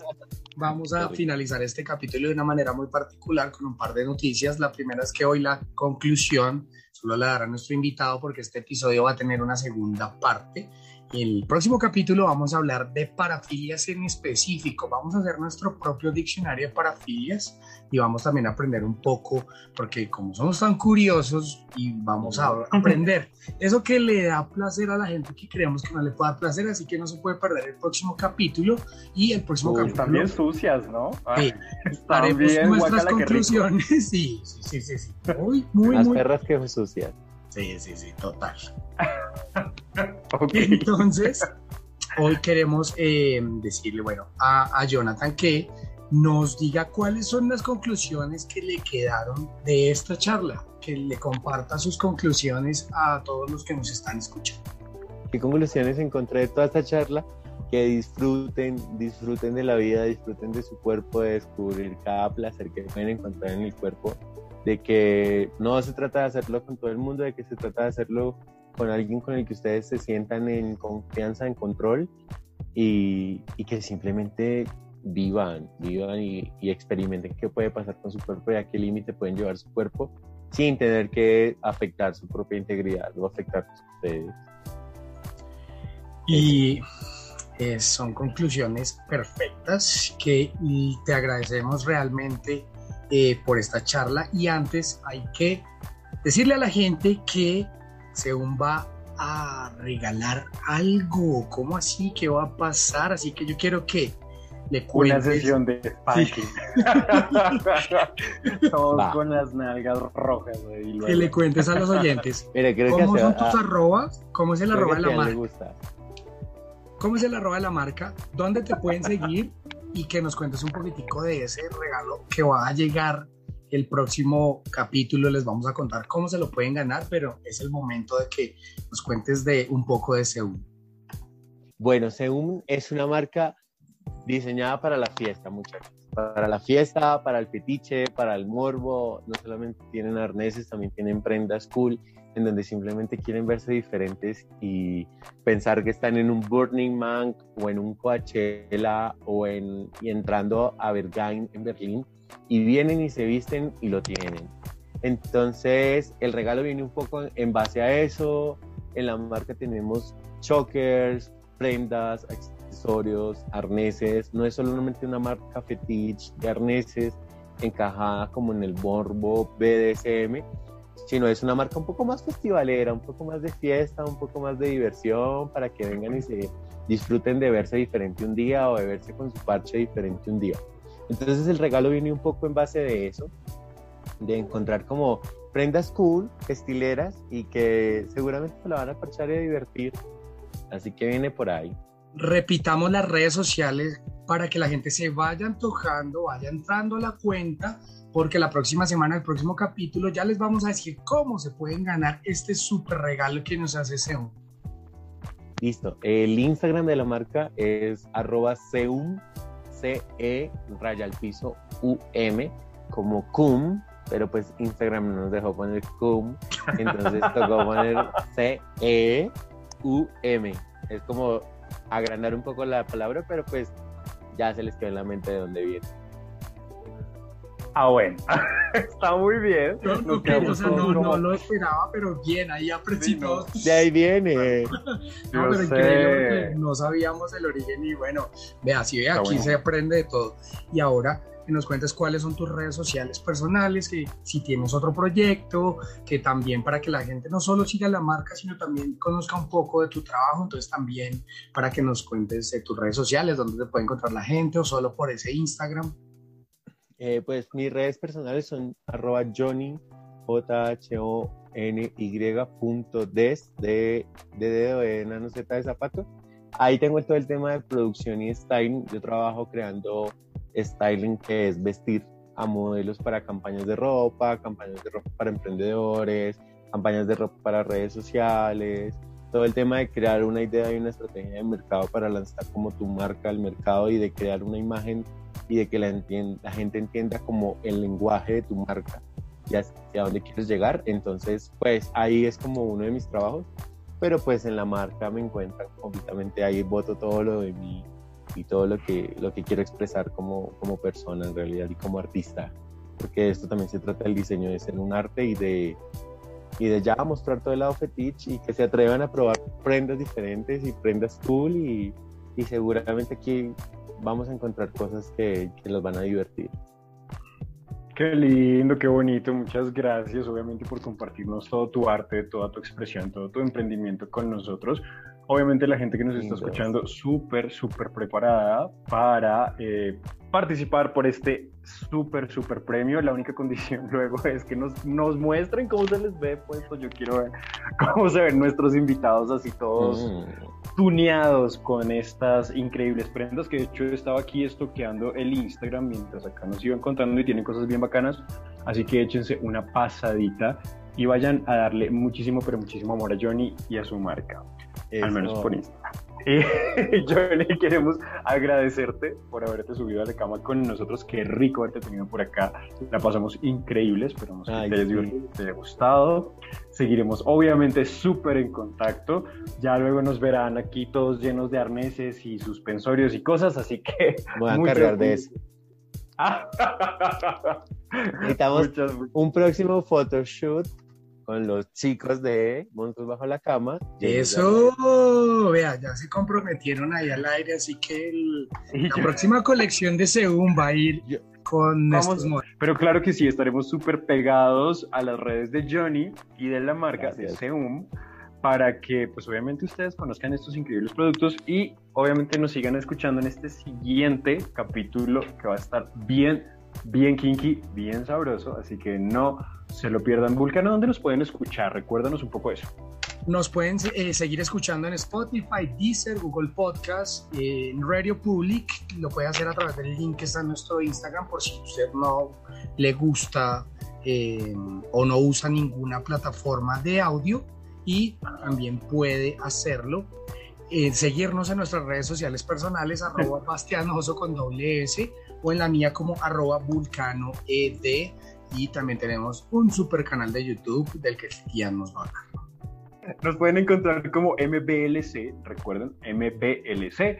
Speaker 3: Vamos a finalizar este capítulo de una manera muy particular con un par de noticias. La primera es que hoy la conclusión solo la dará nuestro invitado porque este episodio va a tener una segunda parte. El próximo capítulo vamos a hablar de parafilias en específico. Vamos a hacer nuestro propio diccionario de parafilias y vamos también a aprender un poco porque como somos tan curiosos y vamos a aprender eso que le da placer a la gente que creemos que no le puede dar placer, así que no se puede perder el próximo capítulo y el próximo
Speaker 2: Uy,
Speaker 3: capítulo
Speaker 2: bien sucias, ¿no? Ah,
Speaker 3: Sí, haremos
Speaker 2: bien,
Speaker 3: nuestras conclusiones. Sí, sí, sí, sí, sí. Muy, muy,
Speaker 4: Más
Speaker 3: muy.
Speaker 4: perras que sucias.
Speaker 3: Sí, sí, sí, total.
Speaker 2: Ok.
Speaker 3: Entonces, hoy queremos eh, decirle, bueno, a, a Jonathan que nos diga cuáles son las conclusiones que le quedaron de esta charla, que le comparta sus conclusiones a todos los que nos están escuchando.
Speaker 4: ¿Qué conclusiones encontré de toda esta charla? Que disfruten, disfruten de la vida, disfruten de su cuerpo, de descubrir cada placer que pueden encontrar en el cuerpo, de que no se trata de hacerlo con todo el mundo, de que se trata de hacerlo con alguien con el que ustedes se sientan en confianza, en control y, y que simplemente vivan, vivan y, y experimenten qué puede pasar con su cuerpo y a qué límite pueden llevar su cuerpo sin tener que afectar su propia integridad o afectar a ustedes.
Speaker 3: Y eh, son conclusiones perfectas que te agradecemos realmente eh, por esta charla. Y antes hay que decirle a la gente que según va a regalar algo, ¿cómo así? ¿Qué va a pasar? Así que yo quiero que le
Speaker 2: Una
Speaker 3: cuentes.
Speaker 2: sesión de spanking. Todos
Speaker 4: Va.
Speaker 2: con las nalgas rojas. ahí,
Speaker 3: que le cuentes a los oyentes
Speaker 4: Mire, creo que
Speaker 3: cómo son tus
Speaker 4: a-
Speaker 3: arrobas, cómo es el
Speaker 4: creo
Speaker 3: arroba de la marca,
Speaker 4: gusta.
Speaker 3: cómo es el arroba de la marca, dónde te pueden seguir y que nos cuentes un poquitico de ese regalo que va a llegar el próximo capítulo. Les vamos a contar cómo se lo pueden ganar, pero es el momento de que nos cuentes de un poco de Seúl.
Speaker 4: Bueno, Seum es una marca diseñada para la fiesta, muchachos. Para la fiesta, para el fetiche, para el morbo. No solamente tienen arneses, también tienen prendas cool, en donde simplemente quieren verse diferentes y pensar que están en un Burning Man o en un Coachella o en, y entrando a Berghain en Berlín y vienen y se visten y lo tienen. Entonces, el regalo viene un poco en base a eso. En la marca tenemos chokers, prendas, accesorios, arneses. No es solamente una marca fetiche de arneses encajada como en el morbo BDSM, sino es una marca un poco más festivalera, un poco más de fiesta, un poco más de diversión para que vengan y se disfruten de verse diferente un día o de verse con su parche diferente un día. Entonces el regalo viene un poco en base de eso, de encontrar como prendas cool, estileras y que seguramente se la van a parchar y a divertir. Así que viene por ahí.
Speaker 3: repitamos las redes sociales para que la gente se vaya antojando, vaya entrando a la cuenta, porque la próxima semana, el próximo capítulo, ya les vamos a decir cómo se pueden ganar este super regalo que nos hace Seum.
Speaker 4: Listo. El Instagram de la marca es arroba seum, C-E, raya al piso, U-M, como cum, pero pues Instagram no nos dejó poner cum, entonces tocó poner C-E-U-M. Es como agrandar un poco la palabra, pero pues ya se les quedó en la mente de dónde viene.
Speaker 2: Ah, bueno. Está muy bien.
Speaker 3: No, o sea, no, no lo esperaba, pero bien, ahí aprendí
Speaker 2: Sí.
Speaker 4: De ahí viene.
Speaker 3: No, pero
Speaker 2: sé.
Speaker 3: increíble porque no sabíamos el origen y bueno, vea, si ve, aquí
Speaker 2: bueno.
Speaker 3: se aprende de todo. Y ahora que nos cuentes cuáles son tus redes sociales personales, que si tienes otro proyecto, que también para que la gente no solo siga la marca, sino también conozca un poco de tu trabajo, entonces también para que nos cuentes de tus redes sociales, dónde te puede encontrar la gente o solo por ese Instagram.
Speaker 4: Eh, pues mis redes personales son arroba Johnny, J-H-O-N-Y punto des, de, de dedo de enano Z de zapato. Ahí tengo todo el tema de producción y styling. Yo trabajo creando styling que es vestir a modelos para campañas de ropa, campañas de ropa para emprendedores, campañas de ropa para redes sociales, todo el tema de crear una idea y una estrategia de mercado para lanzar como tu marca al mercado y de crear una imagen y de que la, entien- la gente entienda como el lenguaje de tu marca y hacia dónde quieres llegar. Entonces, pues ahí es como uno de mis trabajos, pero pues en la marca me encuentran completamente ahí, voto todo lo de mí y todo lo que, lo que quiero expresar como, como persona en realidad y como artista, porque esto también se trata del diseño de ser un arte y de y de ya mostrar todo el lado fetiche y que se atrevan a probar prendas diferentes y prendas cool y, y seguramente aquí vamos a encontrar cosas que, que los van a divertir.
Speaker 2: Qué lindo, qué bonito. Muchas gracias, obviamente, por compartirnos todo tu arte, toda tu expresión, todo tu emprendimiento con nosotros. Obviamente, la gente que nos está escuchando, súper, súper preparada para eh, participar por este súper, súper premio. La única condición luego es que nos, nos muestren cómo se les ve puesto. Yo quiero ver cómo se ven nuestros invitados, así todos
Speaker 4: Mm.
Speaker 2: tuneados con estas increíbles prendas que de hecho estaba aquí estoqueando el Instagram mientras acá nos iban contando y tienen cosas bien bacanas así que échense una pasadita y vayan a darle muchísimo pero muchísimo amor a Johnny y a su marca al menos
Speaker 4: Eso.
Speaker 2: por Instagram. Y queremos agradecerte por haberte subido a la cama con nosotros. Qué rico haberte tenido por acá. La pasamos increíble. Esperamos que te hayas
Speaker 4: sí.
Speaker 2: divertido te haya gustado. Seguiremos obviamente súper en contacto. Ya luego nos verán aquí todos llenos de arneses y suspensorios y cosas, así que...
Speaker 4: Voy a cargar de eso. Necesitamos
Speaker 2: Muchas, muchas-
Speaker 4: un próximo photoshoot con los chicos de Monstruos Bajo la Cama.
Speaker 3: Eso, vea, ya se comprometieron ahí al aire, así que el- la próxima colección de Seum va a ir
Speaker 4: Yo-
Speaker 3: con
Speaker 2: Vamos-
Speaker 3: estos modelos.
Speaker 2: Pero claro que sí, estaremos súper pegados a las redes de Johnny y de la marca
Speaker 4: Gracias.
Speaker 2: de Seum para que pues obviamente ustedes conozcan estos increíbles productos y obviamente nos sigan escuchando en este siguiente capítulo que va a estar bien, bien kinky, bien sabroso, así que no se lo pierdan. Vulcano, ¿dónde nos pueden escuchar? Recuérdanos un poco eso.
Speaker 3: Nos pueden eh, seguir escuchando en Spotify, Deezer, Google Podcast, eh, en Radio Public. Lo puede hacer a través del link que está en nuestro Instagram por si usted no le gusta eh, o no usa ninguna plataforma de audio. Y también puede hacerlo. seguirnos en nuestras redes sociales personales, arroba con o en la mía como arroba vulcano ed. Y también tenemos un super canal de YouTube del que Tian nos va a hablar.
Speaker 2: Nos pueden encontrar como MBLC, recuerden, MBLC.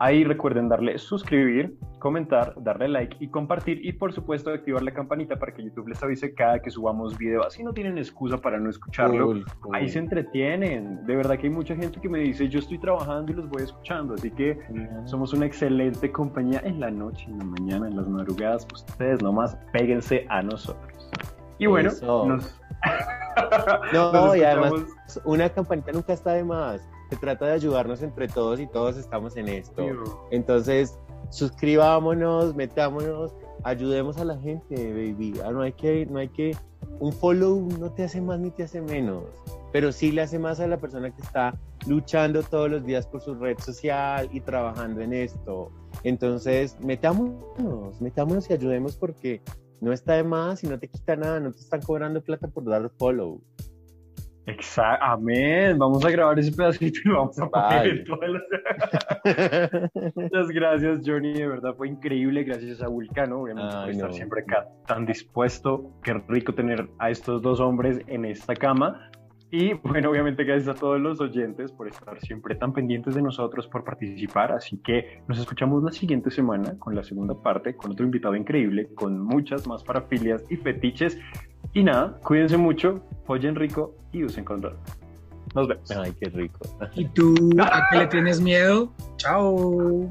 Speaker 2: Ahí recuerden darle suscribir, comentar, darle like y compartir y por supuesto activar la campanita para que YouTube les avise cada que subamos video. Así no tienen excusa para no escucharlo.
Speaker 4: Cool, cool.
Speaker 2: Ahí se entretienen. De verdad que hay mucha gente que me dice yo estoy trabajando y los voy escuchando. Así que somos una excelente compañía en la noche, en la mañana, en las madrugadas. Ustedes nomás péguense a nosotros. Y bueno,
Speaker 4: Eso.
Speaker 2: nos...
Speaker 4: No,
Speaker 2: nos
Speaker 4: y además una campanita nunca está de más. Se trata de ayudarnos entre todos y todos estamos en esto. Entonces, suscribámonos, metámonos, ayudemos a la gente, baby. Ah, no hay que, no hay que, un follow no te hace más ni te hace menos, pero sí le hace más a la persona que está luchando todos los días por su red social y trabajando en esto. Entonces, metámonos, metámonos y ayudemos porque no está de más y no te quita nada, no te están cobrando plata por dar follow.
Speaker 2: Exacto, amén. Vamos a grabar ese pedacito y lo vamos a poner todas las... Muchas gracias, Johnny. De verdad fue increíble. Gracias a Vulcano, obviamente, por estar
Speaker 4: no.
Speaker 2: siempre acá tan dispuesto. Qué rico tener a estos dos hombres en esta cama. Y bueno, obviamente, gracias a todos los oyentes por estar siempre tan pendientes de nosotros, por participar. Así que nos escuchamos la siguiente semana con la segunda parte, con otro invitado increíble, con muchas más parafilias y fetiches. Y nada, cuídense mucho, follen rico y usen condón. Nos vemos.
Speaker 4: Ay, qué rico.
Speaker 3: ¿Y tú a qué le tienes miedo? Chao.